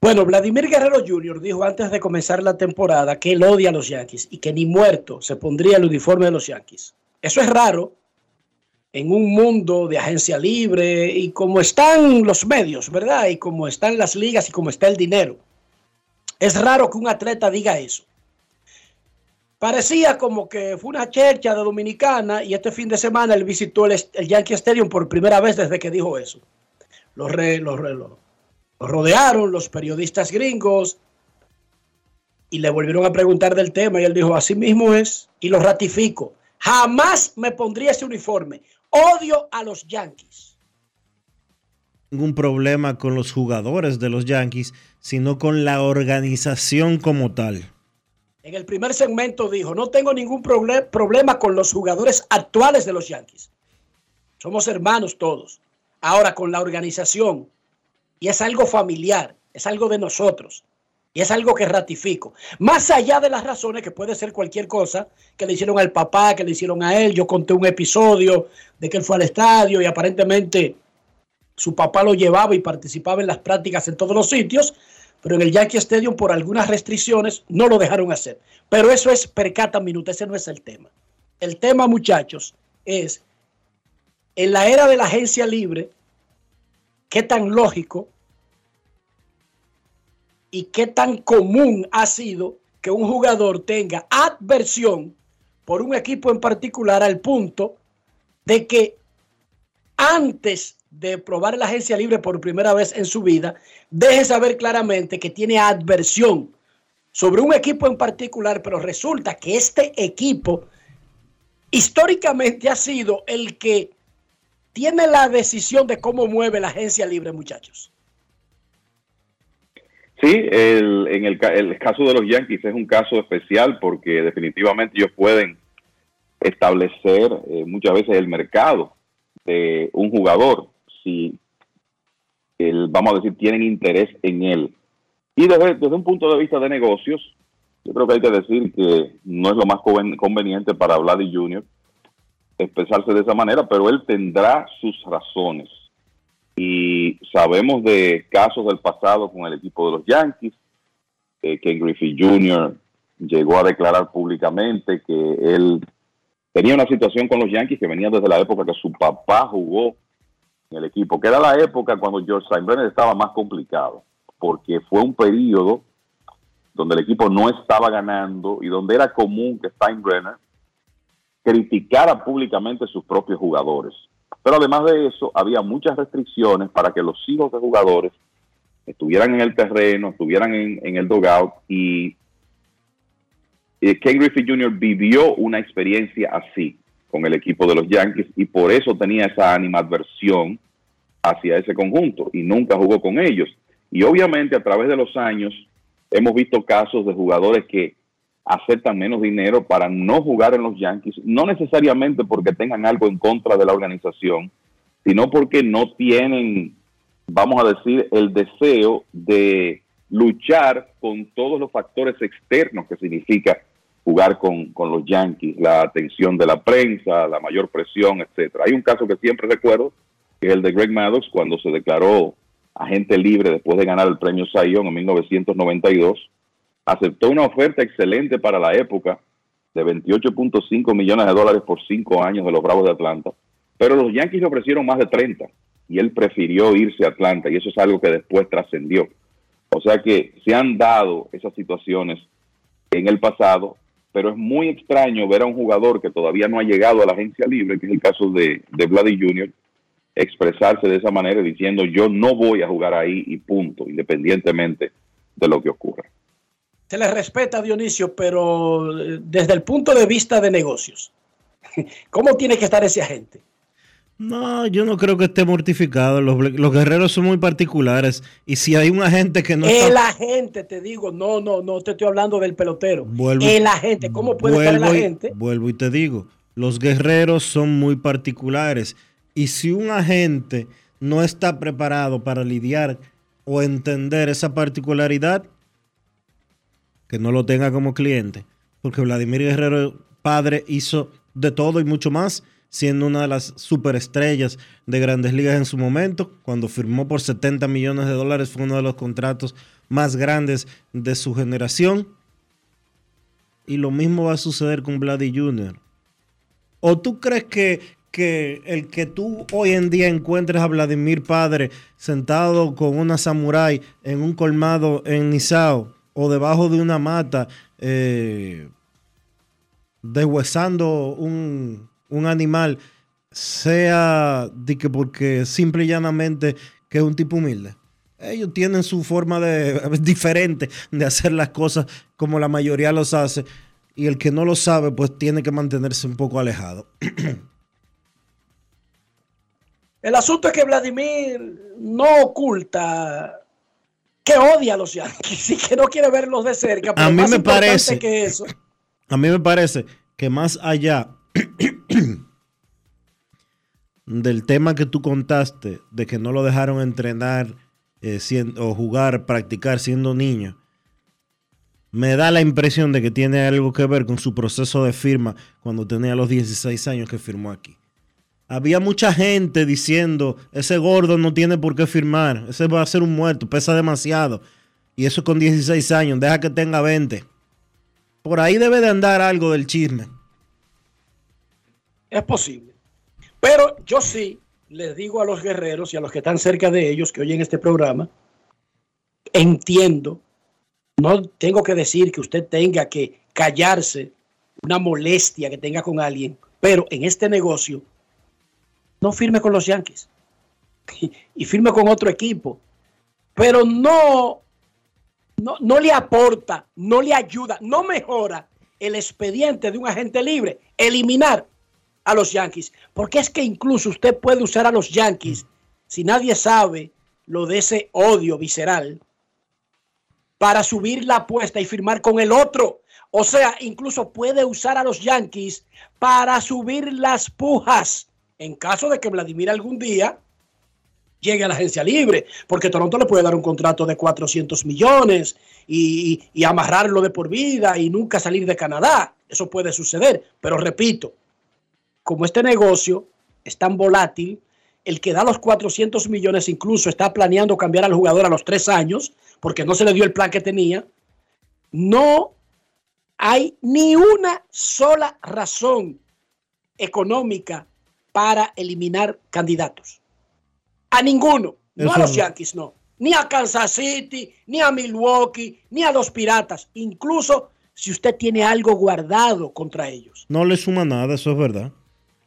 Bueno, Vladimir Guerrero Jr. dijo antes de comenzar la temporada que él odia a los Yankees y que ni muerto se pondría el uniforme de los Yankees. Eso es raro en un mundo de agencia libre y como están los medios, ¿verdad? Y como están las ligas y como está el dinero. Es raro que un atleta diga eso. Parecía como que fue una chercha de Dominicana y este fin de semana él visitó el, el Yankee Stadium por primera vez desde que dijo eso. Los, re- los, los- lo rodearon los periodistas gringos y le volvieron a preguntar del tema y él dijo, así mismo es y lo ratifico. Jamás me pondría ese uniforme. Odio a los Yankees. ningún problema con los jugadores de los Yankees, sino con la organización como tal. En el primer segmento dijo, no tengo ningún proble- problema con los jugadores actuales de los Yankees. Somos hermanos todos. Ahora con la organización. Y es algo familiar, es algo de nosotros. Y es algo que ratifico. Más allá de las razones, que puede ser cualquier cosa, que le hicieron al papá, que le hicieron a él. Yo conté un episodio de que él fue al estadio y aparentemente su papá lo llevaba y participaba en las prácticas en todos los sitios, pero en el Yankee Stadium por algunas restricciones no lo dejaron hacer. Pero eso es percata minuta, ese no es el tema. El tema, muchachos, es en la era de la agencia libre, qué tan lógico y qué tan común ha sido que un jugador tenga adversión por un equipo en particular al punto de que antes de probar la agencia libre por primera vez en su vida, deje saber claramente que tiene adversión sobre un equipo en particular, pero resulta que este equipo históricamente ha sido el que tiene la decisión de cómo mueve la agencia libre, muchachos. Sí, el, en el, ca- el caso de los Yankees es un caso especial porque definitivamente ellos pueden establecer eh, muchas veces el mercado de un jugador si el, vamos a decir tienen interés en él. Y desde, un punto de vista de negocios, yo creo que hay que decir que no es lo más conven- conveniente para Vladi Jr. expresarse de esa manera, pero él tendrá sus razones y sabemos de casos del pasado con el equipo de los Yankees, eh, Ken Griffey Jr. llegó a declarar públicamente que él tenía una situación con los Yankees que venía desde la época que su papá jugó en el equipo, que era la época cuando George Steinbrenner estaba más complicado, porque fue un periodo donde el equipo no estaba ganando y donde era común que Steinbrenner criticara públicamente a sus propios jugadores. Pero además de eso, había muchas restricciones para que los hijos de jugadores estuvieran en el terreno, estuvieran en, en el dugout y Ken Griffey Jr. vivió una experiencia así con el equipo de los Yankees y por eso tenía esa animadversión hacia ese conjunto y nunca jugó con ellos. Y obviamente a través de los años hemos visto casos de jugadores que aceptan menos dinero para no jugar en los Yankees, no necesariamente porque tengan algo en contra de la organización, sino porque no tienen, vamos a decir, el deseo de luchar con todos los factores externos que significa jugar con, con los Yankees, la atención de la prensa, la mayor presión, etcétera. Hay un caso que siempre recuerdo, que es el de Greg Maddox, cuando se declaró agente libre después de ganar el premio Young en 1992 aceptó una oferta excelente para la época de 28.5 millones de dólares por cinco años de los Bravos de Atlanta, pero los Yankees le ofrecieron más de 30 y él prefirió irse a Atlanta y eso es algo que después trascendió. O sea que se han dado esas situaciones en el pasado, pero es muy extraño ver a un jugador que todavía no ha llegado a la agencia libre, que es el caso de, de Vladdy Jr., expresarse de esa manera diciendo yo no voy a jugar ahí y punto, independientemente de lo que ocurra. Se le respeta, Dionisio, pero eh, desde el punto de vista de negocios, ¿cómo tiene que estar ese agente? No, yo no creo que esté mortificado. Los, los guerreros son muy particulares. Y si hay un agente que no el está. agente, te digo, no, no, no te estoy hablando del pelotero. Vuelvo- el agente, ¿cómo puede estar el vuelvo y- agente? vuelvo y te digo, los guerreros son muy particulares. Y si un agente no está preparado para lidiar o entender esa particularidad, que no lo tenga como cliente, porque Vladimir Guerrero padre hizo de todo y mucho más, siendo una de las superestrellas de grandes ligas en su momento, cuando firmó por 70 millones de dólares, fue uno de los contratos más grandes de su generación. Y lo mismo va a suceder con Vladdy Jr. ¿O tú crees que, que el que tú hoy en día encuentres a Vladimir Padre sentado con una samurái en un colmado en Nizao o debajo de una mata eh, deshuesando un, un animal sea de que porque simple y llanamente que es un tipo humilde? Ellos tienen su forma de, diferente de hacer las cosas como la mayoría los hace y el que no lo sabe pues tiene que mantenerse un poco alejado. El asunto es que Vladimir no oculta que odia a los Yankees y que no quiere verlos de cerca. Pero A mí me parece- que eso, A mí me parece que más allá del tema que tú contaste, de que no lo dejaron entrenar eh, o jugar, practicar siendo niño, me da la impresión de que tiene algo que ver con su proceso de firma cuando tenía los 16 años que firmó aquí. Había mucha gente diciendo, ese gordo no tiene por qué firmar, ese va a ser un muerto, pesa demasiado. Y eso con 16 años, deja que tenga 20. Por ahí debe de andar algo del chisme. Es posible. Pero yo sí les digo a los guerreros y a los que están cerca de ellos que oyen este programa, entiendo, no tengo que decir que usted tenga que callarse una molestia que tenga con alguien, pero en este negocio no firme con los Yankees y, firme con otro equipo, pero no, no, no le aporta, no le ayuda, no mejora el expediente de un agente libre, eliminar a los Yankees, porque es que incluso usted puede usar a los Yankees si nadie sabe lo de ese odio visceral para subir la apuesta y firmar con el otro. O sea, incluso puede usar a los Yankees para subir las pujas en caso de que Vladimir algún día llegue a la agencia libre, porque Toronto le puede dar un contrato de 400 millones y, y amarrarlo de por vida y nunca salir de Canadá. Eso puede suceder, pero repito, como este negocio es tan volátil, el que da los 400 millones incluso está planeando cambiar al jugador a los tres años, porque no se le dio el plan que tenía, no hay ni una sola razón económica para eliminar candidatos. A ninguno. No a los. Yankees, no. Ni a Kansas City, ni a Milwaukee, ni a los Piratas. Incluso si usted tiene algo guardado contra ellos. No le suma nada, eso es verdad.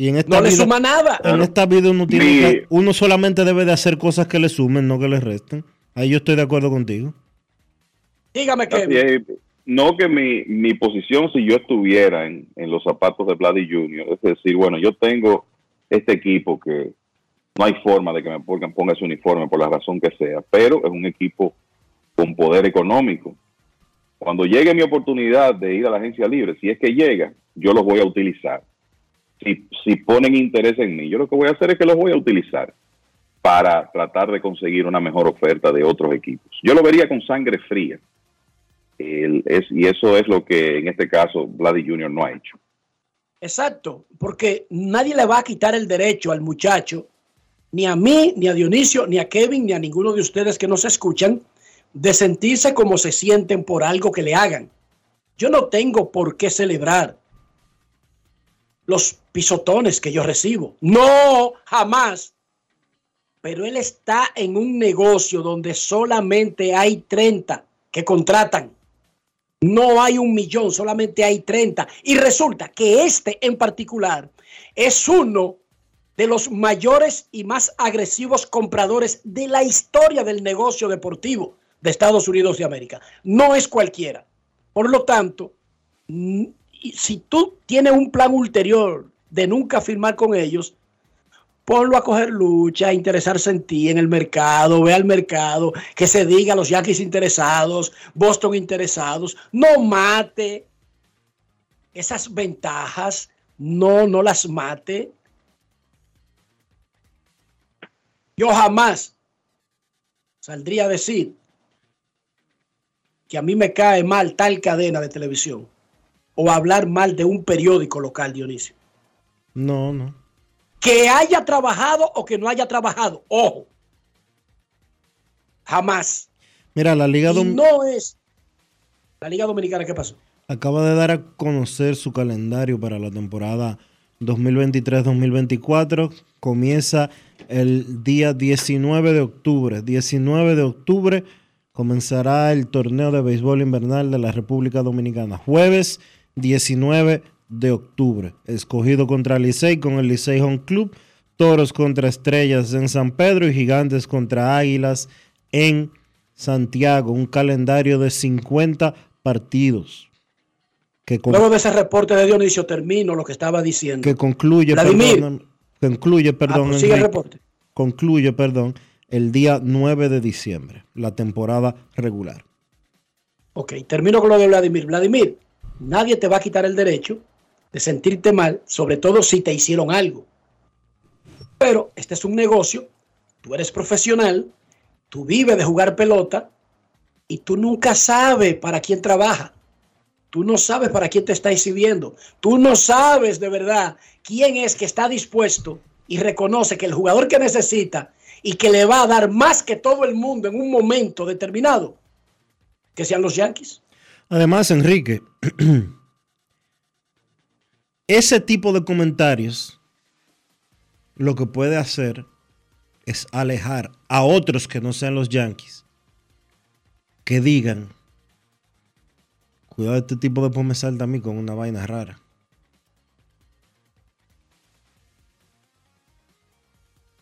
Y en esta No le suma nada. En esta vida uno, tiene Mi- que- uno solamente debe de hacer cosas que le sumen, no que le resten. Ahí yo estoy de acuerdo contigo. Dígame, es. No que mi, mi posición, si yo estuviera en, en los zapatos de Vladdy Jr., es decir, bueno, yo tengo este equipo que no hay forma de que me pongan, ponga ese uniforme por la razón que sea, pero es un equipo con poder económico. Cuando llegue mi oportunidad de ir a la agencia libre, si es que llega, yo los voy a utilizar. Si, ponen interés en mí, yo lo que voy a hacer es que los voy a utilizar para tratar de conseguir una mejor oferta de otros equipos. Yo lo vería con sangre fría. Es, y eso es lo que en este caso Vladdy Jr. no ha hecho. Exacto, porque nadie le va a quitar el derecho al muchacho, ni a mí, ni a Dionisio, ni a Kevin, ni a ninguno de ustedes que nos escuchan, de sentirse como se sienten por algo que le hagan. Yo no tengo por qué celebrar los pisotones que yo recibo. No, jamás. Pero él está en un negocio donde solamente hay 30 que contratan. No hay un millón, solamente hay 30. Y resulta que este en particular es uno de los mayores y más agresivos compradores de la historia del negocio deportivo de Estados Unidos de América. No es cualquiera. Por lo tanto, si tú tienes un plan ulterior de nunca firmar con ellos, ponlo a coger lucha, a interesarse en ti, en el mercado, ve al mercado, que se diga los Yankees interesados, Boston interesados, no mate esas ventajas, no, no las mate. Yo jamás saldría a decir que a mí me cae mal tal cadena de televisión o hablar mal de un periódico local, Dionisio. No, no. Que haya trabajado o que no haya trabajado. Ojo. Jamás. Mira, la Liga Y Dom- no es. La Liga Dominicana, ¿qué pasó? acaba de dar a conocer su calendario para la temporada 2023-2024. Comienza el día 19 de octubre. 19 de octubre comenzará el torneo de béisbol invernal de la República Dominicana. Jueves 19 de octubre. Escogido contra Licey con el Licey Home Club. Toros contra Estrellas en San Pedro y Gigantes contra Águilas en Santiago. Un calendario de 50 partidos. Que, Luego de ese reporte de Dionisio, termino lo que estaba diciendo. que concluye, Vladimir. perdón, concluye, perdón, Ah, pues sigue el Enrique, reporte. concluye, perdón, el día 9 de diciembre, la temporada regular. Ok, termino con lo de Vladimir. Vladimir, nadie te va a quitar el derecho de sentirte mal, sobre todo si te hicieron algo. Pero este es un negocio, tú eres profesional, tú vives de jugar pelota y tú nunca sabes para quién trabaja. Tú no sabes para quién te está exhibiendo. Tú no sabes de verdad quién es que está dispuesto y reconoce que el jugador que necesita y que le va a dar más que todo el mundo en un momento determinado, que sean los Yankees. Además, Enrique, ese tipo de comentarios lo que puede hacer es alejar a otros que no sean los Yankees, que digan, cuidado, este tipo después me salta a mí con una vaina rara.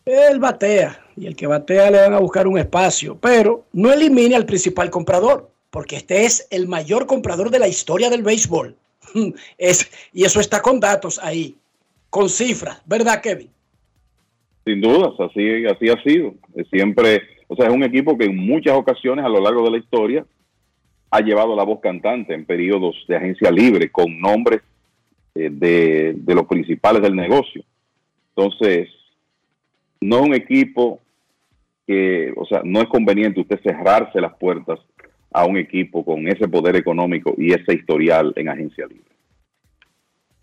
Él batea y el que batea le van a buscar un espacio, pero no elimine al principal comprador, porque este es el mayor comprador de la historia del béisbol. Es, y eso está con datos ahí, con cifras, ¿verdad, Kevin? Sin dudas, así, así ha sido. Siempre, o sea, es un equipo que en muchas ocasiones a lo largo de la historia ha llevado la voz cantante en periodos de agencia libre con nombres eh, de, de los principales del negocio. Entonces, no es un equipo que, o sea, no es conveniente usted cerrarse las puertas a un equipo con ese poder económico y ese historial en agencia libre.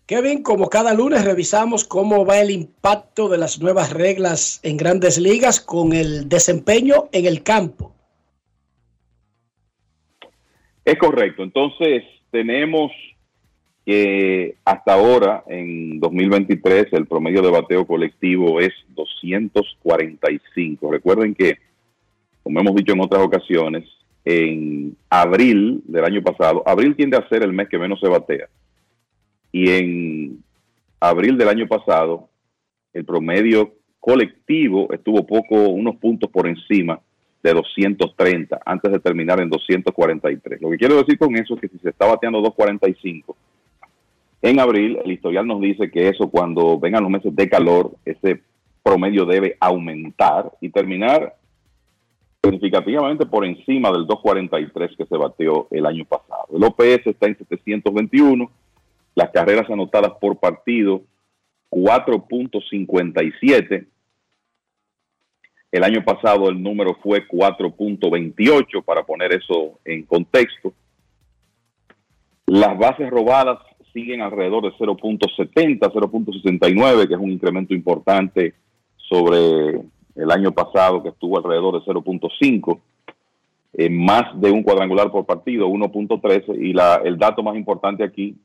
Kevin, como cada lunes revisamos cómo va el impacto de las nuevas reglas en grandes ligas con el desempeño en el campo. Es correcto. Entonces, tenemos que hasta ahora, en 2023, el promedio de bateo colectivo es 245. Recuerden que, como hemos dicho en otras ocasiones, en abril del año pasado, abril tiende a ser el mes que menos se batea. Y en abril del año pasado, el promedio colectivo estuvo poco, unos puntos por encima de 230 antes de terminar en 243. Lo que quiero decir con eso es que si se está bateando 245 en abril, el historial nos dice que eso cuando vengan los meses de calor, ese promedio debe aumentar y terminar significativamente por encima del 243 que se bateó el año pasado. El OPS está en 721, las carreras anotadas por partido 4.57. El año pasado el número fue 4.28, para poner eso en contexto. Las bases robadas siguen alrededor de 0.70, 0.69, que es un incremento importante sobre el año pasado, que estuvo alrededor de 0.5. Eh, más de un cuadrangular por partido, 1.13. Y la, el dato más importante aquí,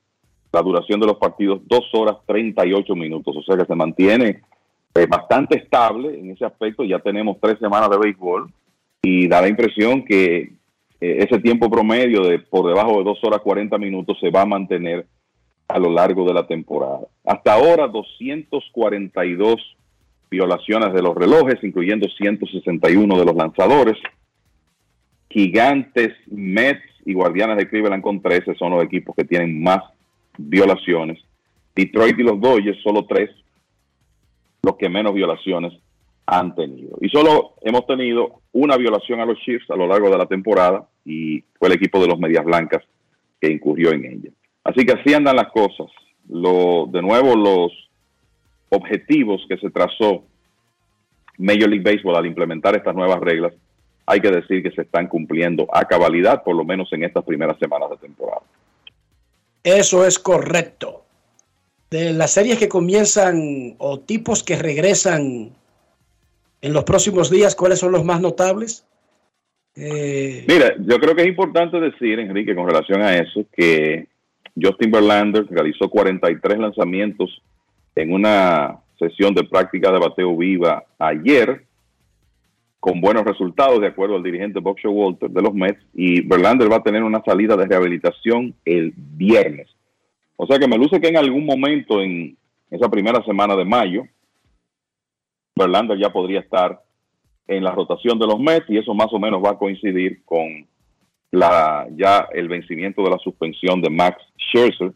la duración de los partidos, 2 horas 38 minutos. O sea que se mantiene eh, bastante estable en ese aspecto. Ya tenemos tres semanas de béisbol y da la impresión que eh, ese tiempo promedio de por debajo de 2 horas 40 minutos se va a mantener a lo largo de la temporada. Hasta ahora 242 violaciones de los relojes, incluyendo 161 de los lanzadores. Gigantes, Mets y Guardianes de Cleveland con 13 son los equipos que tienen más violaciones. Detroit y los Dodgers, solo tres, los que menos violaciones han tenido. Y solo hemos tenido una violación a los Chiefs a lo largo de la temporada y fue el equipo de los Medias Blancas que incurrió en ella. Así que así andan las cosas. De nuevo, los objetivos que se trazó Major League Baseball al implementar estas nuevas reglas hay que decir que se están cumpliendo a cabalidad, por lo menos en estas primeras semanas de temporada. Eso es correcto. De las series que comienzan o tipos que regresan en los próximos días, ¿cuáles son los más notables? Eh, Mira, yo creo que es importante decir, Enrique, con relación a eso, que Justin Verlander realizó 43 lanzamientos en una sesión de práctica de bateo viva ayer, con buenos resultados, de acuerdo al dirigente Bob Walter de los Mets, y Verlander va a tener una salida de rehabilitación el viernes. O sea que me luce que en algún momento en esa primera semana de mayo, Verlander ya podría estar en la rotación de los Mets y eso más o menos va a coincidir con la ya el vencimiento de la suspensión de Max Scherzer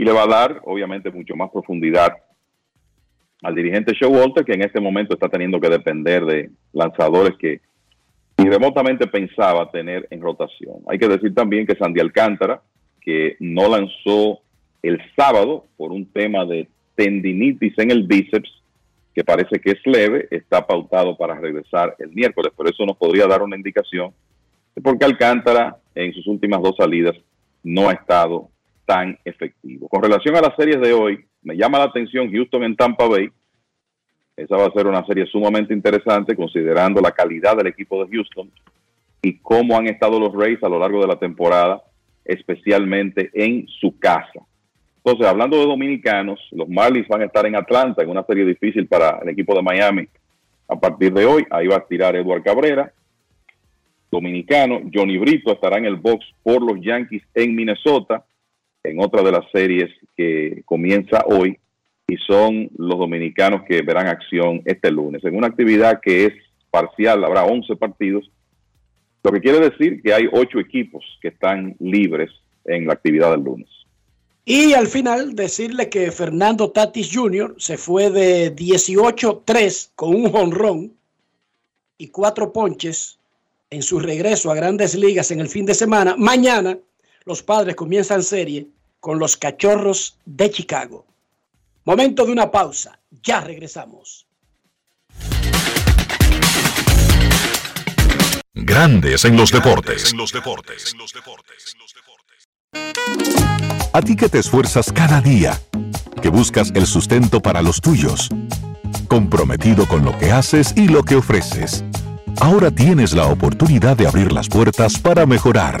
y le va a dar obviamente mucho más profundidad al dirigente Showalter que en este momento está teniendo que depender de lanzadores que ni remotamente pensaba tener en rotación. Hay que decir también que Sandy Alcántara, que no lanzó el sábado por un tema de tendinitis en el bíceps, que parece que es leve, está pautado para regresar el miércoles, pero eso nos podría dar una indicación de por qué Alcántara en sus últimas dos salidas no ha estado efectivo. Con relación a las series de hoy, me llama la atención Houston en Tampa Bay. Esa va a ser una serie sumamente interesante considerando la calidad del equipo de Houston y cómo han estado los Rays a lo largo de la temporada, especialmente en su casa. Entonces, hablando de dominicanos, los Marlins van a estar en Atlanta en una serie difícil para el equipo de Miami a partir de hoy. Ahí va a tirar Eduard Cabrera, dominicano. Johnny Brito estará en el box por los Yankees en Minnesota, en otra de las series que comienza hoy. Y son los dominicanos que verán acción este lunes. En una actividad que es parcial, habrá 11 partidos, lo que quiere decir que hay 8 equipos que están libres en la actividad del lunes. Y al final decirle que Fernando Tatis Jr. se fue de 18-3 con un jonrón y cuatro ponches en su regreso a grandes ligas en el fin de semana. Mañana los padres comienzan serie con los cachorros de Chicago. Momento de una pausa. Ya regresamos. Grandes en los deportes. A ti que te esfuerzas cada día, que buscas el sustento para los tuyos, comprometido con lo que haces y lo que ofreces. Ahora tienes la oportunidad de abrir las puertas para mejorar,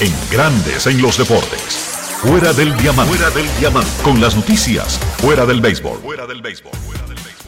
En Grandes en los deportes. Fuera del diamante. Fuera del diamante. Con las noticias. Fuera del béisbol. Fuera del béisbol.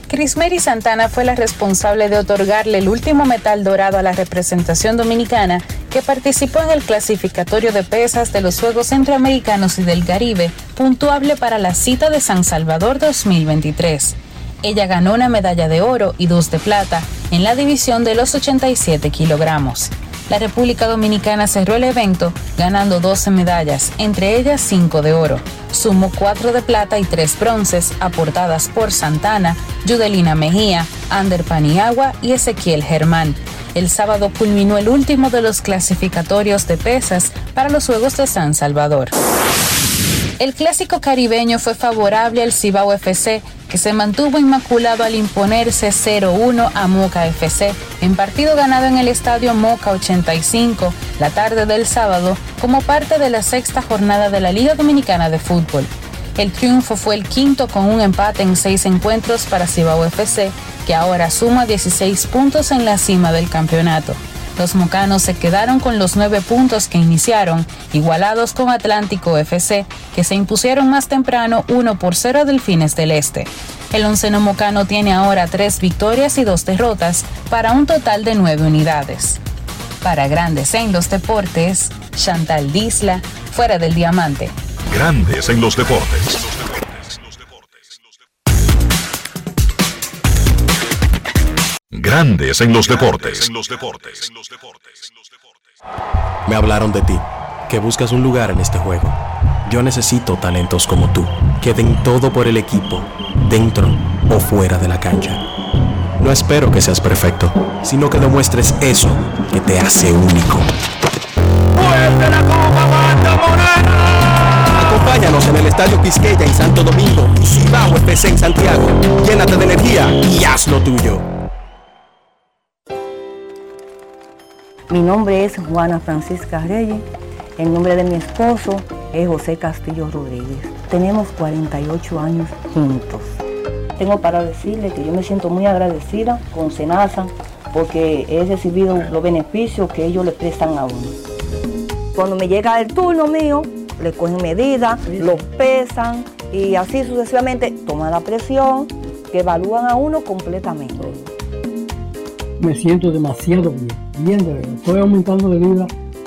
Crismeri Santana fue la responsable de otorgarle el último metal dorado a la representación dominicana que participó en el clasificatorio de pesas de los Juegos Centroamericanos y del Caribe, puntuable para la cita de San Salvador 2023. Ella ganó una medalla de oro y dos de plata en la división de los 87 kilogramos. La República Dominicana cerró el evento ganando 12 medallas, entre ellas 5 de oro. Sumó 4 de plata y 3 bronces aportadas por Santana, Yudelina Mejía, Ander Paniagua y Ezequiel Germán. El sábado culminó el último de los clasificatorios de pesas para los Juegos de San Salvador. El clásico caribeño fue favorable al Cibao FC, que se mantuvo inmaculado al imponerse 0-1 a Moca FC, en partido ganado en el estadio Moca 85 la tarde del sábado como parte de la sexta jornada de la Liga Dominicana de Fútbol. El triunfo fue el quinto con un empate en seis encuentros para Cibao FC, que ahora suma 16 puntos en la cima del campeonato. Los mocanos se quedaron con los nueve puntos que iniciaron, igualados con Atlántico FC, que se impusieron más temprano 1 por 0 del Fines del Este. El onceno mocano tiene ahora tres victorias y dos derrotas, para un total de nueve unidades. Para Grandes en los Deportes, Chantal Disla, fuera del diamante. Grandes en los deportes. Grandes en los deportes. Me hablaron de ti, que buscas un lugar en este juego. Yo necesito talentos como tú, que den todo por el equipo, dentro o fuera de la cancha. No espero que seas perfecto, sino que demuestres eso que te hace único. Acompáñanos en el Estadio Quisqueya en Santo Domingo y Cibao FC en Santiago. Llénate de energía y haz lo tuyo. Mi nombre es Juana Francisca Reyes. El nombre de mi esposo es José Castillo Rodríguez. Tenemos 48 años juntos. Tengo para decirle que yo me siento muy agradecida con Senasa porque he recibido los beneficios que ellos le prestan a uno. Cuando me llega el turno mío, le cogen medidas, lo pesan y así sucesivamente toman la presión, que evalúan a uno completamente. Me siento demasiado bien, bien de verdad. Estoy aumentando de vida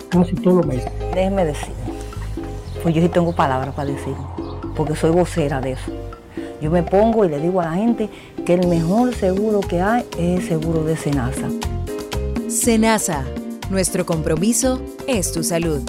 casi todos los meses. Déjeme decir, pues yo sí tengo palabras para decir, porque soy vocera de eso. Yo me pongo y le digo a la gente que el mejor seguro que hay es el seguro de Senasa. Senasa, nuestro compromiso es tu salud.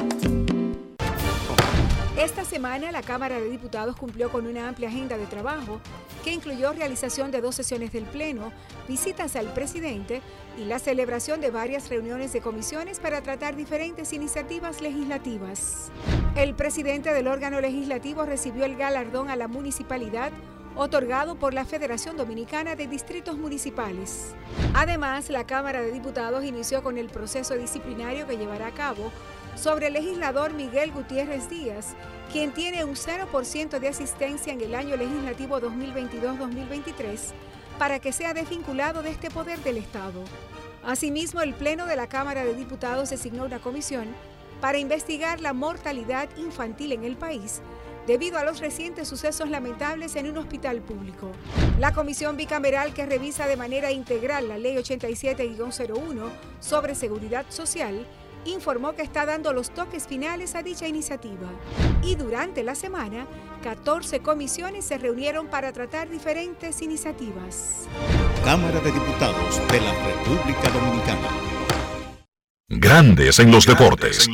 Esta semana la Cámara de Diputados cumplió con una amplia agenda de trabajo que incluyó realización de dos sesiones del Pleno, visitas al presidente y la celebración de varias reuniones de comisiones para tratar diferentes iniciativas legislativas. El presidente del órgano legislativo recibió el galardón a la municipalidad otorgado por la Federación Dominicana de Distritos Municipales. Además, la Cámara de Diputados inició con el proceso disciplinario que llevará a cabo sobre el legislador Miguel Gutiérrez Díaz, quien tiene un 0% de asistencia en el año legislativo 2022-2023, para que sea desvinculado de este poder del Estado. Asimismo, el Pleno de la Cámara de Diputados designó una comisión para investigar la mortalidad infantil en el país debido a los recientes sucesos lamentables en un hospital público. La comisión bicameral que revisa de manera integral la Ley 87-01 sobre seguridad social informó que está dando los toques finales a dicha iniciativa. Y durante la semana, 14 comisiones se reunieron para tratar diferentes iniciativas. Cámara de Diputados de la República Dominicana. Grandes en los deportes.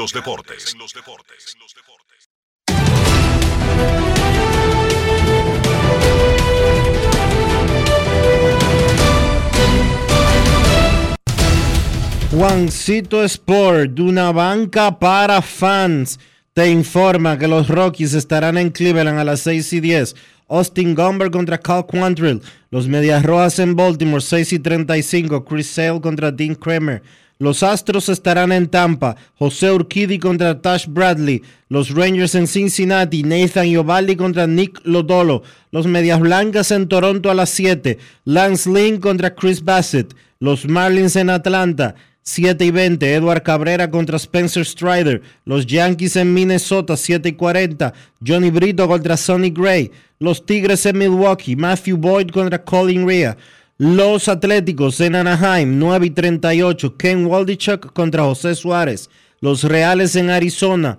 Juancito Sport, de una banca para fans, te informa que los Rockies estarán en Cleveland a las 6 y 10. Austin Gomber contra Cal Quantrill. Los Medias Rojas en Baltimore, 6 y 35. Chris Sale contra Dean Kramer. Los Astros estarán en Tampa. José Urquidi contra Tash Bradley. Los Rangers en Cincinnati. Nathan Iovaldi contra Nick Lodolo. Los Medias Blancas en Toronto a las 7. Lance Lynn contra Chris Bassett. Los Marlins en Atlanta. 7 y 20, Edward Cabrera contra Spencer Strider. Los Yankees en Minnesota, 7 y 40. Johnny Brito contra Sonny Gray. Los Tigres en Milwaukee, Matthew Boyd contra Colin Rea. Los Atléticos en Anaheim, 9 y 38. Ken Waldichuk contra José Suárez. Los Reales en Arizona,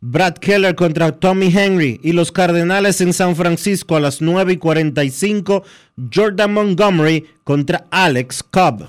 Brad Keller contra Tommy Henry. Y los Cardenales en San Francisco a las 9 y 45. Jordan Montgomery contra Alex Cobb.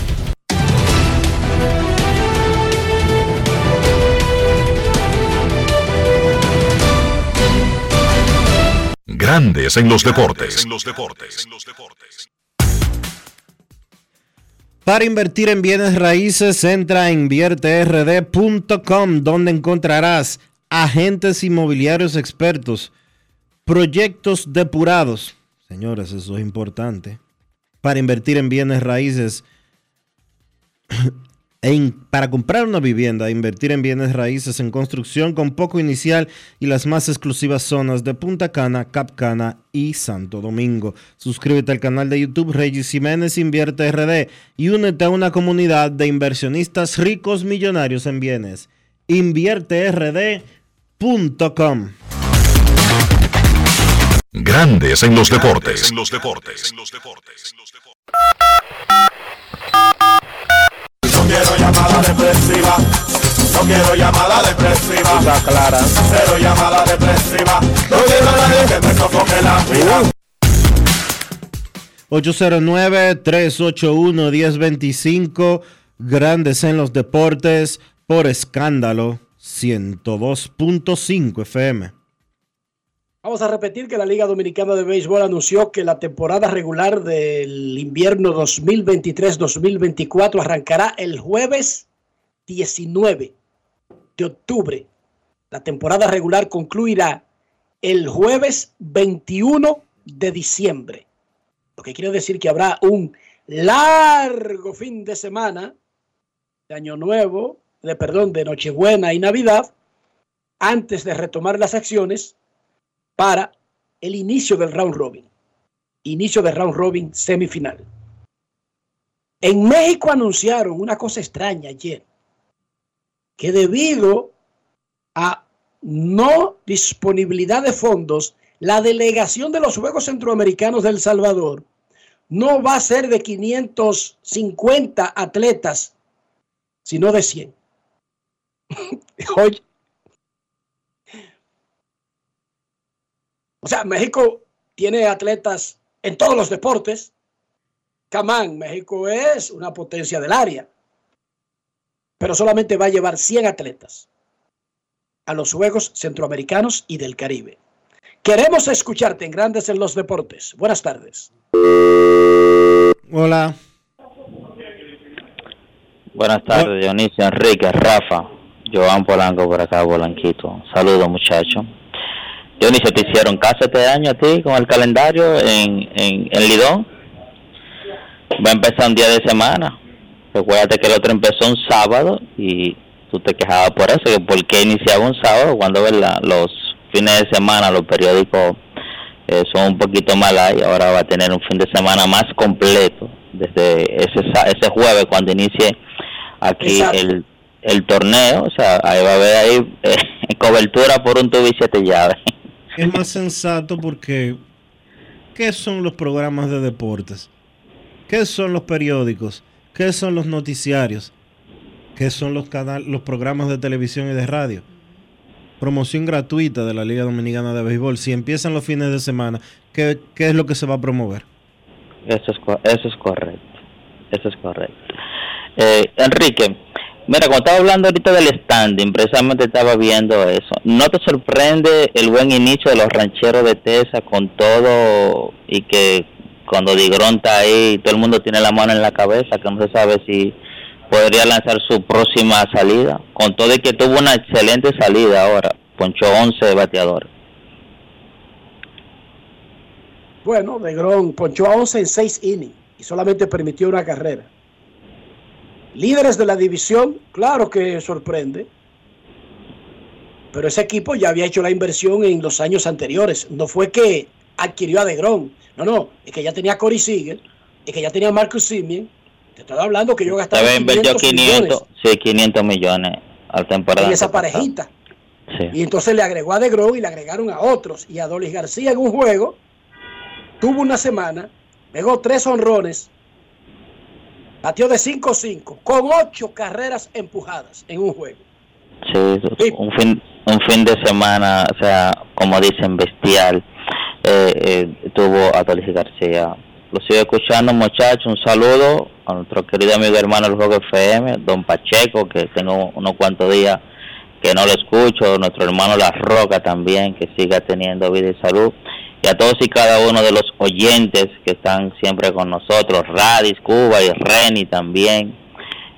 Grandes en los deportes. Para invertir en bienes raíces, entra a invierterd.com, donde encontrarás agentes inmobiliarios expertos, proyectos depurados. Señores, eso es importante. Para invertir en bienes raíces, en- para comprar una vivienda, invertir en bienes raíces en construcción con poco inicial y las más exclusivas zonas de Punta Cana, Capcana y Santo Domingo. Suscríbete al canal de YouTube Regis Jiménez Invierte RD y únete a una comunidad de inversionistas ricos millonarios en bienes. InvierteRD.com Grandes en los deportes. No quiero llamada depresiva. No quiero llamada depresiva. Está clara. Cero llamada depresiva. No quiero a nadie que me sofoque la vida. 809-381-1025, Grandes en los Deportes, por escándalo 102.5 FM. Vamos a repetir que la Liga Dominicana de Béisbol anunció que la temporada regular del invierno 2023-2024 arrancará el jueves 19 de octubre. La temporada regular concluirá el jueves 21 de diciembre. Lo que quiere decir que habrá un largo fin de semana de Año Nuevo, de perdón, de Nochebuena y Navidad, antes de retomar las acciones para el inicio del round robin. Inicio del round robin semifinal. En México anunciaron una cosa extraña ayer, que debido a no disponibilidad de fondos, la delegación de los Juegos Centroamericanos de El Salvador no va a ser de 550 atletas, sino de 100. Oye, O sea, México tiene atletas en todos los deportes. Camán, México es una potencia del área. Pero solamente va a llevar 100 atletas a los Juegos Centroamericanos y del Caribe. Queremos escucharte en Grandes en los Deportes. Buenas tardes. Hola. Buenas tardes, Dionisio, Enrique, Rafa, Joan Polanco por acá, Polanquito. Saludos, muchachos. Dionisio, ¿te hicieron caso este año a ti con el calendario en, en, en Lidón? Va a empezar un día de semana. Recuérdate que el otro empezó un sábado y tú te quejabas por eso, que por qué iniciaba un sábado cuando ¿verdad? los fines de semana, los periódicos eh, son un poquito malas y ahora va a tener un fin de semana más completo desde ese, ese jueves cuando inicie aquí Exacto. el, el torneo. O sea, ahí va a haber ahí eh, cobertura por un tubo y siete llaves. Es más sensato porque ¿qué son los programas de deportes? ¿Qué son los periódicos? ¿Qué son los noticiarios? ¿Qué son los canales, los programas de televisión y de radio? Promoción gratuita de la Liga Dominicana de Béisbol. Si empiezan los fines de semana, ¿qué, qué es lo que se va a promover? Eso es, eso es correcto. Eso es correcto. Eh, Enrique, mira, cuando estaba hablando ahorita del standing, precisamente estaba viendo eso. ¿No te sorprende el buen inicio de los rancheros de Tesa con todo y que cuando Digrón está ahí, todo el mundo tiene la mano en la cabeza, que no se sabe si podría lanzar su próxima salida? Con todo y que tuvo una excelente salida ahora, ponchó 11 bateadores. Bueno, Negrón ponchó a 11 en 6 innings y solamente permitió una carrera. Líderes de la división, claro que sorprende. Pero ese equipo ya había hecho la inversión en los años anteriores. No fue que adquirió a Degrón. No, no. Es que ya tenía a Corey Seager. Es que ya tenía a Marcus Simeon. Te estoy hablando que yo gastaba Debe invirtió 500 500, millones sí, 500 millones al temporada. en esa parejita. Sí. Y entonces le agregó a Degrón y le agregaron a otros. Y a Dolis García en un juego tuvo una semana, pegó tres honrones, batió de 5-5, con ocho carreras empujadas en un juego. Sí, un fin, un fin de semana, o sea, como dicen, bestial. Eh, eh, tuvo a Dolis García. Lo sigo escuchando, muchachos. Un saludo a nuestro querido amigo hermano del Juego FM, don Pacheco, que tengo unos cuantos días que no lo escucho. Nuestro hermano La Roca también, que siga teniendo vida y salud. Y a todos y cada uno de los oyentes que están siempre con nosotros, Radis, Cuba y Reni también.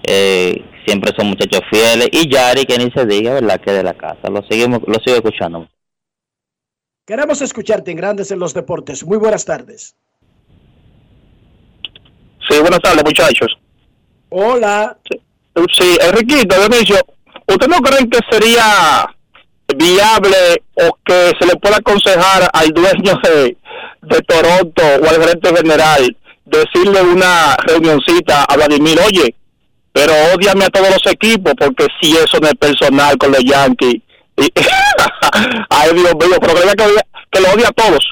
Eh, siempre son muchachos fieles. Y Yari, que ni se diga, ¿verdad? Que de la casa. Lo, seguimos, lo sigo escuchando. Queremos escucharte en Grandes en los Deportes. Muy buenas tardes. Sí, buenas tardes, muchachos. Hola. Sí, Enriquito, Dionisio, ¿usted no creen que sería viable o que se le pueda aconsejar al dueño de, de Toronto o al gerente general decirle una reunioncita a Vladimir, oye, pero odiame a todos los equipos porque si eso no es personal con los Yankees. Y, ay, Dios mío, pero odia- que lo odia a todos.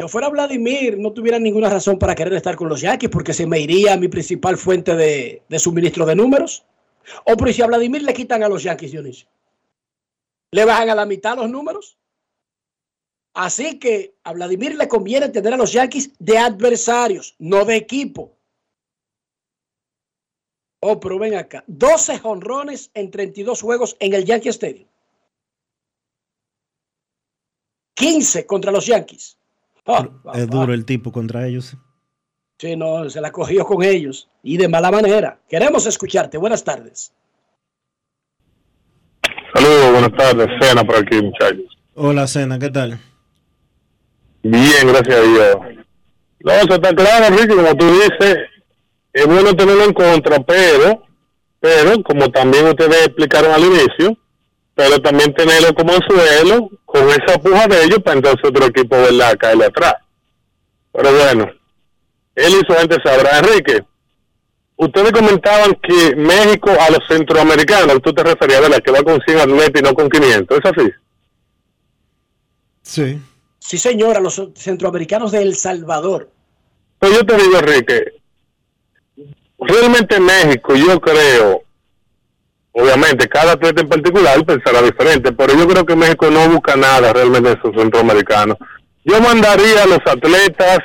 Yo fuera Vladimir, no tuviera ninguna razón para querer estar con los Yankees porque se me iría mi principal fuente de, de suministro de números. O pero si a Vladimir le quitan a los Yankees, Dionisio, le bajan a la mitad los números. Así que a Vladimir le conviene tener a los Yankees de adversarios, no de equipo. Oh, pero ven acá. 12 jonrones en 32 juegos en el Yankee Stadium. 15 contra los Yankees. Ah, Es duro el tipo contra ellos. Sí, no, se la cogió con ellos y de mala manera. Queremos escucharte. Buenas tardes. Saludos, buenas tardes. Cena por aquí, muchachos. Hola, Cena, ¿qué tal? Bien, gracias a Dios. No, eso está claro, Enrique, como tú dices, es bueno tenerlo en contra, pero, pero, como también ustedes explicaron al inicio, pero también tenerlo como suelo, con esa puja de ellos, para entonces otro equipo, ¿verdad?, caerle atrás. Pero bueno, él y su gente sabrá. Enrique, ustedes comentaban que México a los centroamericanos, tú te referías, ¿verdad?, que va con 100 atletas y no con 500, ¿es así? Sí. Sí, señora, los centroamericanos de El Salvador. Pues yo te digo, Enrique, realmente México, yo creo, obviamente cada atleta en particular pensará diferente, pero yo creo que México no busca nada realmente de esos centroamericanos. Yo mandaría a los atletas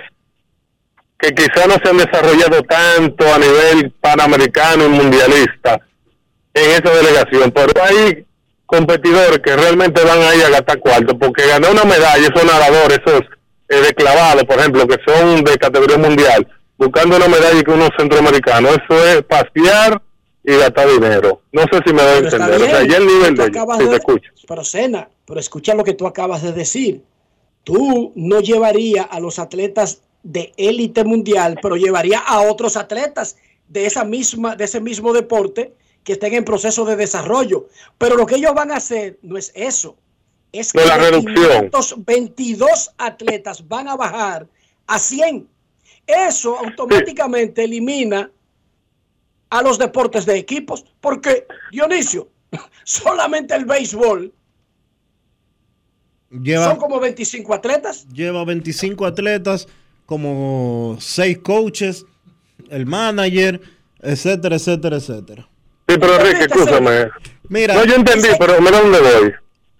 que quizá no se han desarrollado tanto a nivel panamericano y mundialista en esa delegación, pero hay competidores que realmente van ahí a gastar cuarto, porque ganar una medalla, esos nadadores, esos eh, de clavado, por ejemplo, que son de categoría mundial, buscando una medalla que unos centroamericanos, eso es pasear y gastar dinero. No sé si me doy a entender. O sea, ya el nivel de ellos, acabas si de- te escucho. Pero Sena, pero escucha lo que tú acabas de decir. Tú no llevaría a los atletas de élite mundial, pero llevaría a otros atletas de esa misma, de ese mismo deporte que estén en proceso de desarrollo. Pero lo que ellos van a hacer no es eso. Es que la reducción. 522 atletas van a bajar a 100. Eso automáticamente elimina a los deportes de equipos, porque Dionisio, solamente el béisbol Lleva, son como 25 atletas. lleva 25 atletas, como 6 coaches, el manager, etcétera, etcétera, etcétera. Sí, pero Enrique, escúchame. Mira, no, yo entendí, pero mira dónde voy.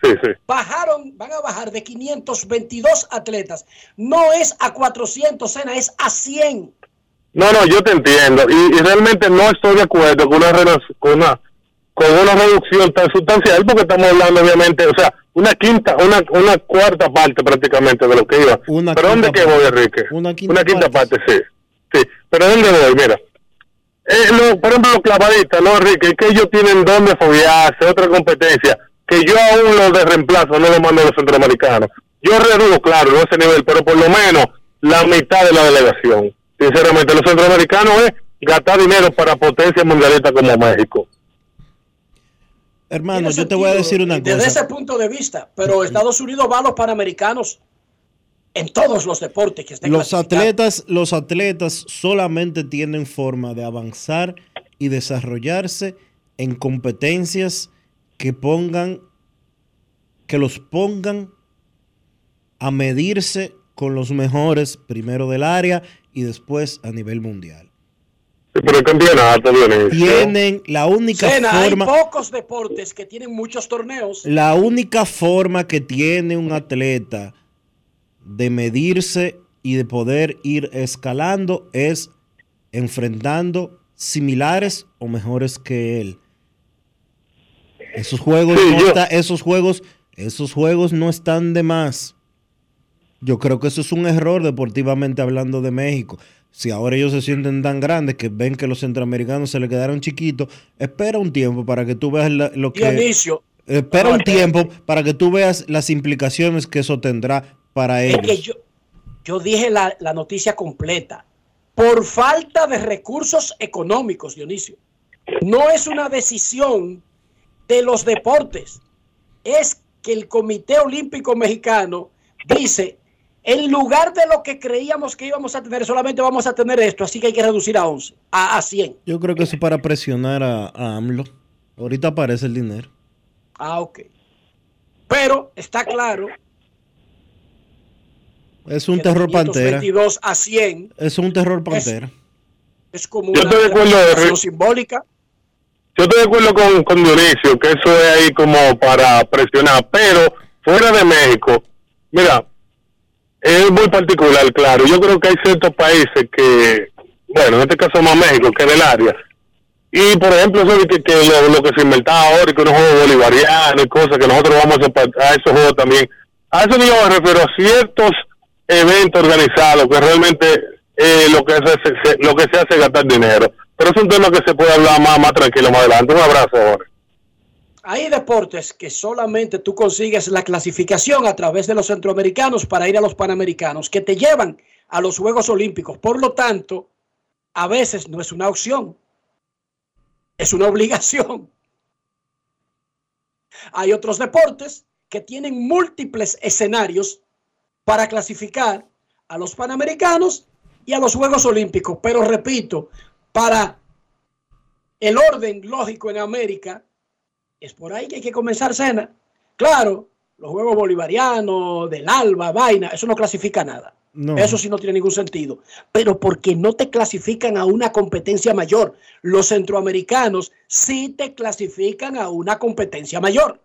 Sí, sí. Bajaron, van a bajar de 522 atletas. No es a 400, Sena, es a 100. No, no, yo te entiendo. Y, y realmente no estoy de acuerdo con una, con una con una reducción tan sustancial porque estamos hablando obviamente, o sea, una quinta, una, una cuarta parte prácticamente de lo que iba. Una pero ¿dónde quinta que voy. Enrique? Una quinta parte. sí. Sí, pero ¿dónde voy? Mira. Eh, lo- por ejemplo, los clavadistas, ¿no, Enrique? Que ellos tienen donde fobiarse, otra competencia, que yo aún los de reemplazo no los mando a los centroamericanos. Yo redujo, claro, no ese nivel, pero por lo menos la mitad de la delegación. Sinceramente, los centroamericanos es gastar dinero para potencias mundialistas como México. Hermano, yo te voy a decir una Desde cosa. ese punto de vista, pero Estados Unidos va a los panamericanos en todos los deportes que estén Los atletas, los atletas solamente tienen forma de avanzar y desarrollarse en competencias que pongan, que los pongan a medirse con los mejores, primero del área y después a nivel mundial. Sí, pero el campeonato. Tienen la única Sena, hay forma, pocos deportes que tienen muchos torneos. la única forma que tiene un atleta de medirse y de poder ir escalando es enfrentando similares o mejores que él. Esos juegos, Sí, no está- esos juegos, esos juegos no están de más. Yo creo que eso es un error deportivamente hablando de México. Si ahora ellos se sienten tan grandes que ven que los centroamericanos se le quedaron chiquitos, espera un tiempo para que tú veas la- lo que... Dionisio, Espera No, un tiempo para que tú veas las implicaciones que eso tendrá para es que ellos. yo, yo dije la, la noticia completa. Por falta de recursos económicos, Dionisio. No es una decisión de los deportes. Es que el Comité Olímpico Mexicano dice, en lugar de lo que creíamos que íbamos a tener, solamente vamos a tener esto, así que hay que reducir a 11, a, a 100. Yo creo que eso es para presionar a, a AMLO. Ahorita aparece el dinero. Ah, ok. Pero está claro Es un terror de pantera. 522 a 100 Es un terror pantera. es como Yo una acuerdo, simbólica. Yo estoy de acuerdo con, con Dionisio, que eso es ahí como para presionar, pero fuera de México, mira, es muy particular, claro. Yo creo que hay ciertos países que, bueno, en este caso más México, que del área. Y por ejemplo, eso que, que lo, que se inventaba ahora, que unos juegos bolivarianos y cosas, que nosotros vamos a, esos juegos también. A eso yo me refiero a ciertos eventos organizados que realmente eh, lo, que se, se- lo que se hace es gastar dinero. Pero es un tema que se puede hablar más, más tranquilo más adelante. Un abrazo, Jorge. Hay deportes que solamente tú consigues la clasificación a través de los centroamericanos para ir a los panamericanos, que te llevan a los Juegos Olímpicos. Por lo tanto, a veces no es una opción, es una obligación. Hay otros deportes que tienen múltiples escenarios para clasificar a los panamericanos y a los Juegos Olímpicos. Pero repito, para el orden lógico en América, es por ahí que hay que comenzar cena. Claro, los Juegos Bolivarianos, del Alba, vaina, eso no clasifica nada. No. Eso sí no tiene ningún sentido. Pero porque no te clasifican a una competencia mayor. Los centroamericanos sí te clasifican a una competencia mayor,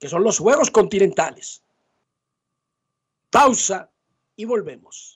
que son los Juegos Continentales. Pausa y volvemos.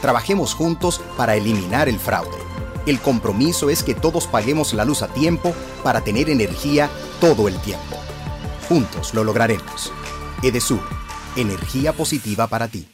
Trabajemos juntos para eliminar el fraude. El compromiso es que todos paguemos la luz a tiempo para tener energía todo el tiempo. Juntos lo lograremos. Edesur, energía positiva para ti.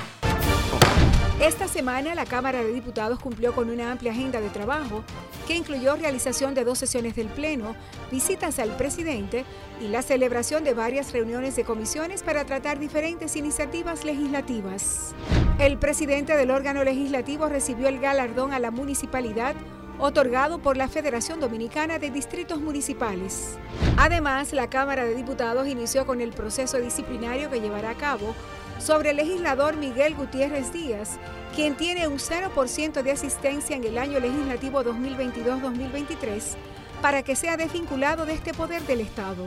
Semana la Cámara de Diputados cumplió con una amplia agenda de trabajo que incluyó realización de dos sesiones del Pleno, visitas al presidente y la celebración de varias reuniones de comisiones para tratar diferentes iniciativas legislativas. El presidente del órgano legislativo recibió el galardón a la municipalidad otorgado por la Federación Dominicana de Distritos Municipales. Además, la Cámara de Diputados inició con el proceso disciplinario que llevará a cabo sobre el legislador Miguel Gutiérrez Díaz, quien tiene un 0% de asistencia en el año legislativo 2022-2023, para que sea desvinculado de este poder del Estado.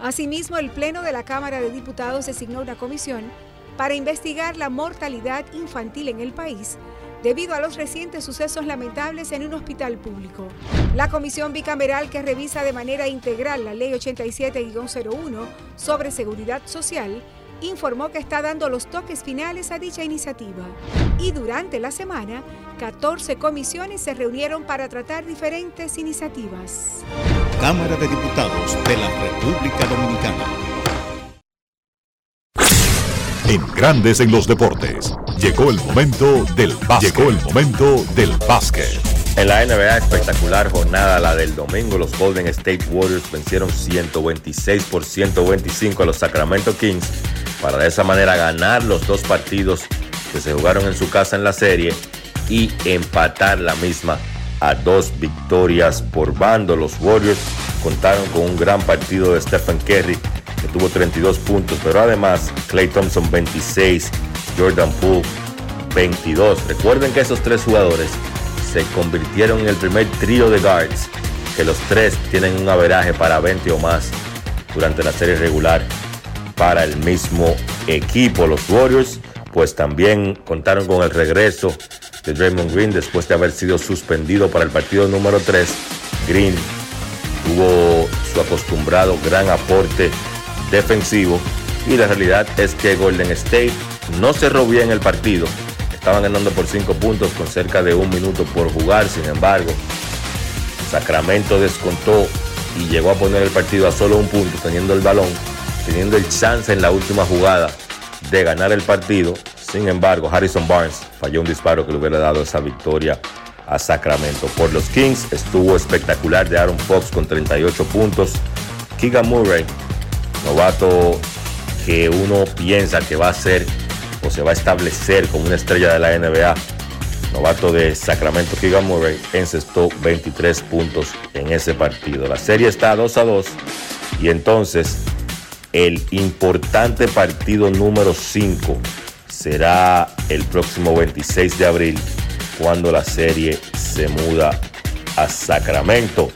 Asimismo, el Pleno de la Cámara de Diputados designó una comisión para investigar la mortalidad infantil en el país debido a los recientes sucesos lamentables en un hospital público. La comisión bicameral que revisa de manera integral la Ley 87-01 sobre seguridad social informó que está dando los toques finales a dicha iniciativa. Y durante la semana, 14 comisiones se reunieron para tratar diferentes iniciativas. Cámara de Diputados de la República Dominicana. En Grandes en los Deportes, llegó el momento del básquet. Llegó el momento del básquet. En la NBA, espectacular jornada la del domingo. Los Golden State Warriors vencieron 126 por 125 a los Sacramento Kings para de esa manera ganar los dos partidos que se jugaron en su casa en la serie y empatar la misma a dos victorias por bando. Los Warriors contaron con un gran partido de Stephen Curry que tuvo 32 puntos, pero además Clay Thompson 26, Jordan Poole 22. Recuerden que esos tres jugadores se convirtieron en el primer trío de guards que los tres tienen un averaje para 20 o más durante la serie regular para el mismo equipo. Los Warriors pues también contaron con el regreso de Draymond Green después de haber sido suspendido para el partido número 3. Green tuvo su acostumbrado gran aporte defensivo y la realidad es que Golden State no cerró bien el partido. Estaban ganando por 5 puntos con cerca de un minuto por jugar, sin embargo, Sacramento descontó y llegó a poner el partido a solo un punto, teniendo el balón, teniendo el chance en la última jugada de ganar el partido. Sin embargo, Harrison Barnes falló un disparo que le hubiera dado esa victoria a Sacramento. Por los Kings estuvo espectacular de Aaron Fox con 38 puntos. Keegan Murray, novato que uno piensa que va a ser o se va a establecer como una estrella de la NBA. Novato de Sacramento, Keegan Murray, encestó 23 puntos en ese partido. La serie está 2 a 2 y entonces el importante partido número 5 será el próximo 26 de abril cuando la serie se muda a Sacramento.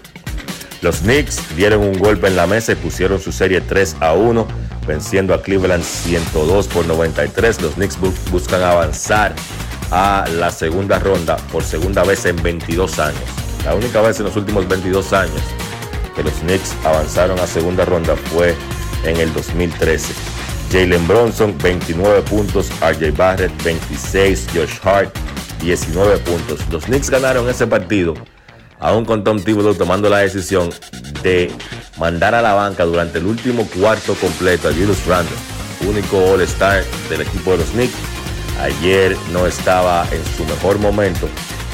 Los Knicks dieron un golpe en la mesa y pusieron su serie 3 a 1, venciendo a Cleveland 102 por 93. Los Knicks buscan avanzar a la segunda ronda por segunda vez en 22 años. La única vez en los últimos 22 años que los Knicks avanzaron a segunda ronda fue en el 2013. Jalen Bronson, 29 puntos. RJ Barrett, 26. Josh Hart, 19 puntos. Los Knicks ganaron ese partido, aún con Tom Thibodeau tomando la decisión de mandar a la banca durante el último cuarto completo a Julius Randle, único All-Star del equipo de los Knicks. Ayer no estaba en su mejor momento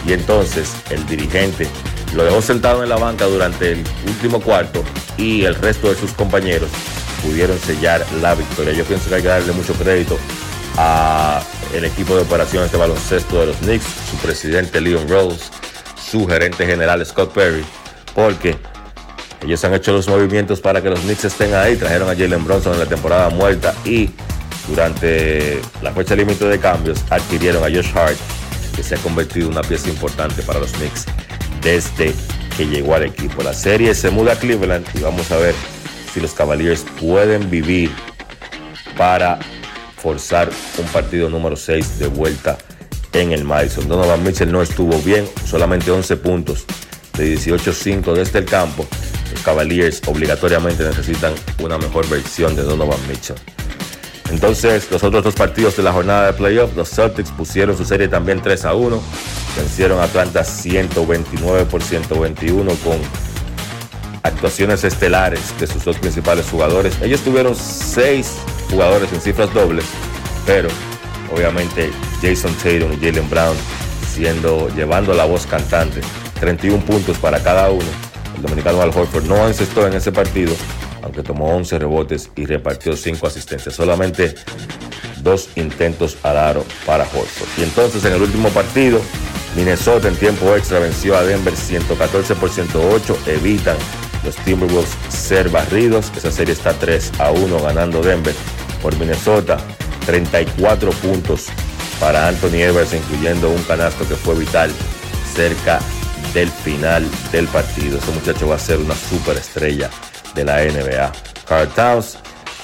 y entonces el dirigente lo dejó sentado en la banca durante el último cuarto y el resto de sus compañeros pudieron sellar la victoria. Yo pienso que hay que darle mucho crédito a el equipo de operaciones de baloncesto de los Knicks, su presidente Leon Rose, su gerente general Scott Perry, porque ellos han hecho los movimientos para que los Knicks estén ahí. Trajeron a Jalen Bronson en la temporada muerta y durante la fecha límite de cambios adquirieron a Josh Hart, que se ha convertido en una pieza importante para los Knicks desde que llegó al equipo. La serie se muda a Cleveland y vamos a ver si los Cavaliers pueden vivir para forzar un partido número 6 de vuelta en el Madison. Donovan Mitchell no estuvo bien, solamente 11 puntos de 18-5 desde el campo. Los Cavaliers obligatoriamente necesitan una mejor versión de Donovan Mitchell. Entonces, los otros dos partidos de la jornada de playoff, los Celtics pusieron su serie también 3 a 1. Vencieron a Atlanta 129 por 121 con actuaciones estelares de sus dos principales jugadores. Ellos tuvieron seis jugadores en cifras dobles, pero obviamente Jason Tatum y Jalen Brown siendo llevando la voz cantante, 31 puntos para cada uno. El dominicano Al Horford no encestó en ese partido, aunque tomó 11 rebotes y repartió 5 asistencias. Solamente dos intentos al aro para Horford. Y entonces en el último partido, Minnesota en tiempo extra venció a Denver 114 por 108. Evitan los Timberwolves ser barridos. Esa serie está 3 a 1 ganando Denver por Minnesota. 34 puntos para Anthony Edwards, incluyendo un canasto que fue vital cerca del final del partido. Ese muchacho va a ser una superestrella de la NBA. Carl Towns,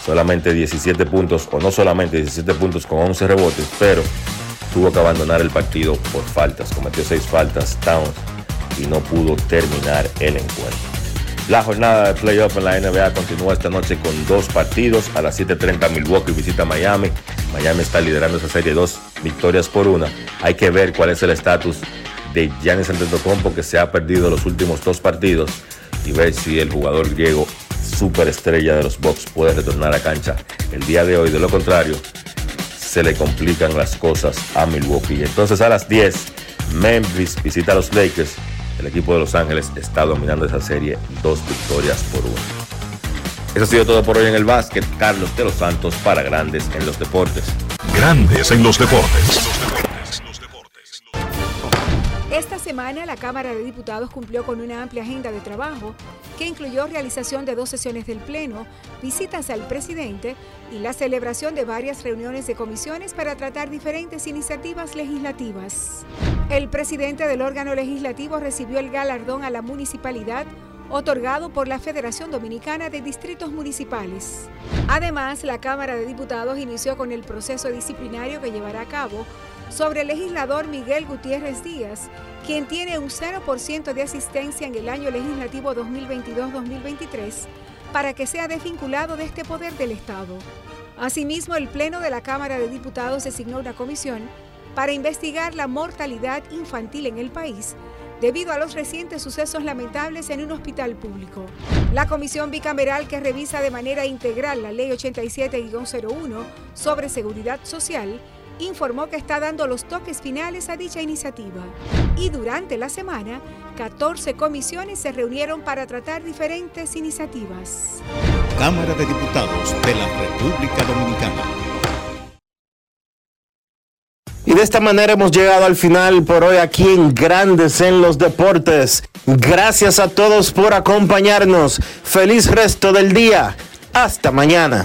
solamente 17 puntos, o no solamente 17 puntos con 11 rebotes, pero tuvo que abandonar el partido por faltas. Cometió 6 faltas Towns y no pudo terminar el encuentro. La jornada de playoff en la NBA continúa esta noche con dos partidos. A las 7.30 Milwaukee visita Miami. Miami está liderando esa serie dos victorias por una. Hay que ver cuál es el estatus de Giannis Antetokounmpo que se ha perdido los últimos dos partidos. y ver si el jugador griego superestrella de los Bucks puede retornar a cancha el día de hoy. De lo contrario, se le complican las cosas a Milwaukee. Entonces a las 10, Memphis visita a los Lakers. El equipo de Los Ángeles está dominando esa serie dos victorias por uno. Eso ha sido todo por hoy en el básquet. Carlos de los Santos para Grandes en los Deportes. Grandes en los Deportes. Semana la Cámara de Diputados cumplió con una amplia agenda de trabajo que incluyó realización de dos sesiones del Pleno, visitas al presidente y la celebración de varias reuniones de comisiones para tratar diferentes iniciativas legislativas. El presidente del órgano legislativo recibió el galardón a la municipalidad otorgado por la Federación Dominicana de Distritos Municipales. Además, la Cámara de Diputados inició con el proceso disciplinario que llevará a cabo sobre el legislador Miguel Gutiérrez Díaz, quien tiene un 0% de asistencia en el año legislativo 2022-2023, para que sea desvinculado de este poder del Estado. Asimismo, el Pleno de la Cámara de Diputados designó una comisión para investigar la mortalidad infantil en el país debido a los recientes sucesos lamentables en un hospital público. La comisión bicameral que revisa de manera integral la Ley 87-01 sobre seguridad social informó que está dando los toques finales a dicha iniciativa. Y durante la semana, 14 comisiones se reunieron para tratar diferentes iniciativas. Cámara de Diputados de la República Dominicana. Y de esta manera hemos llegado al final por hoy aquí en Grandes en los Deportes. Gracias a todos por acompañarnos. Feliz resto del día. Hasta mañana.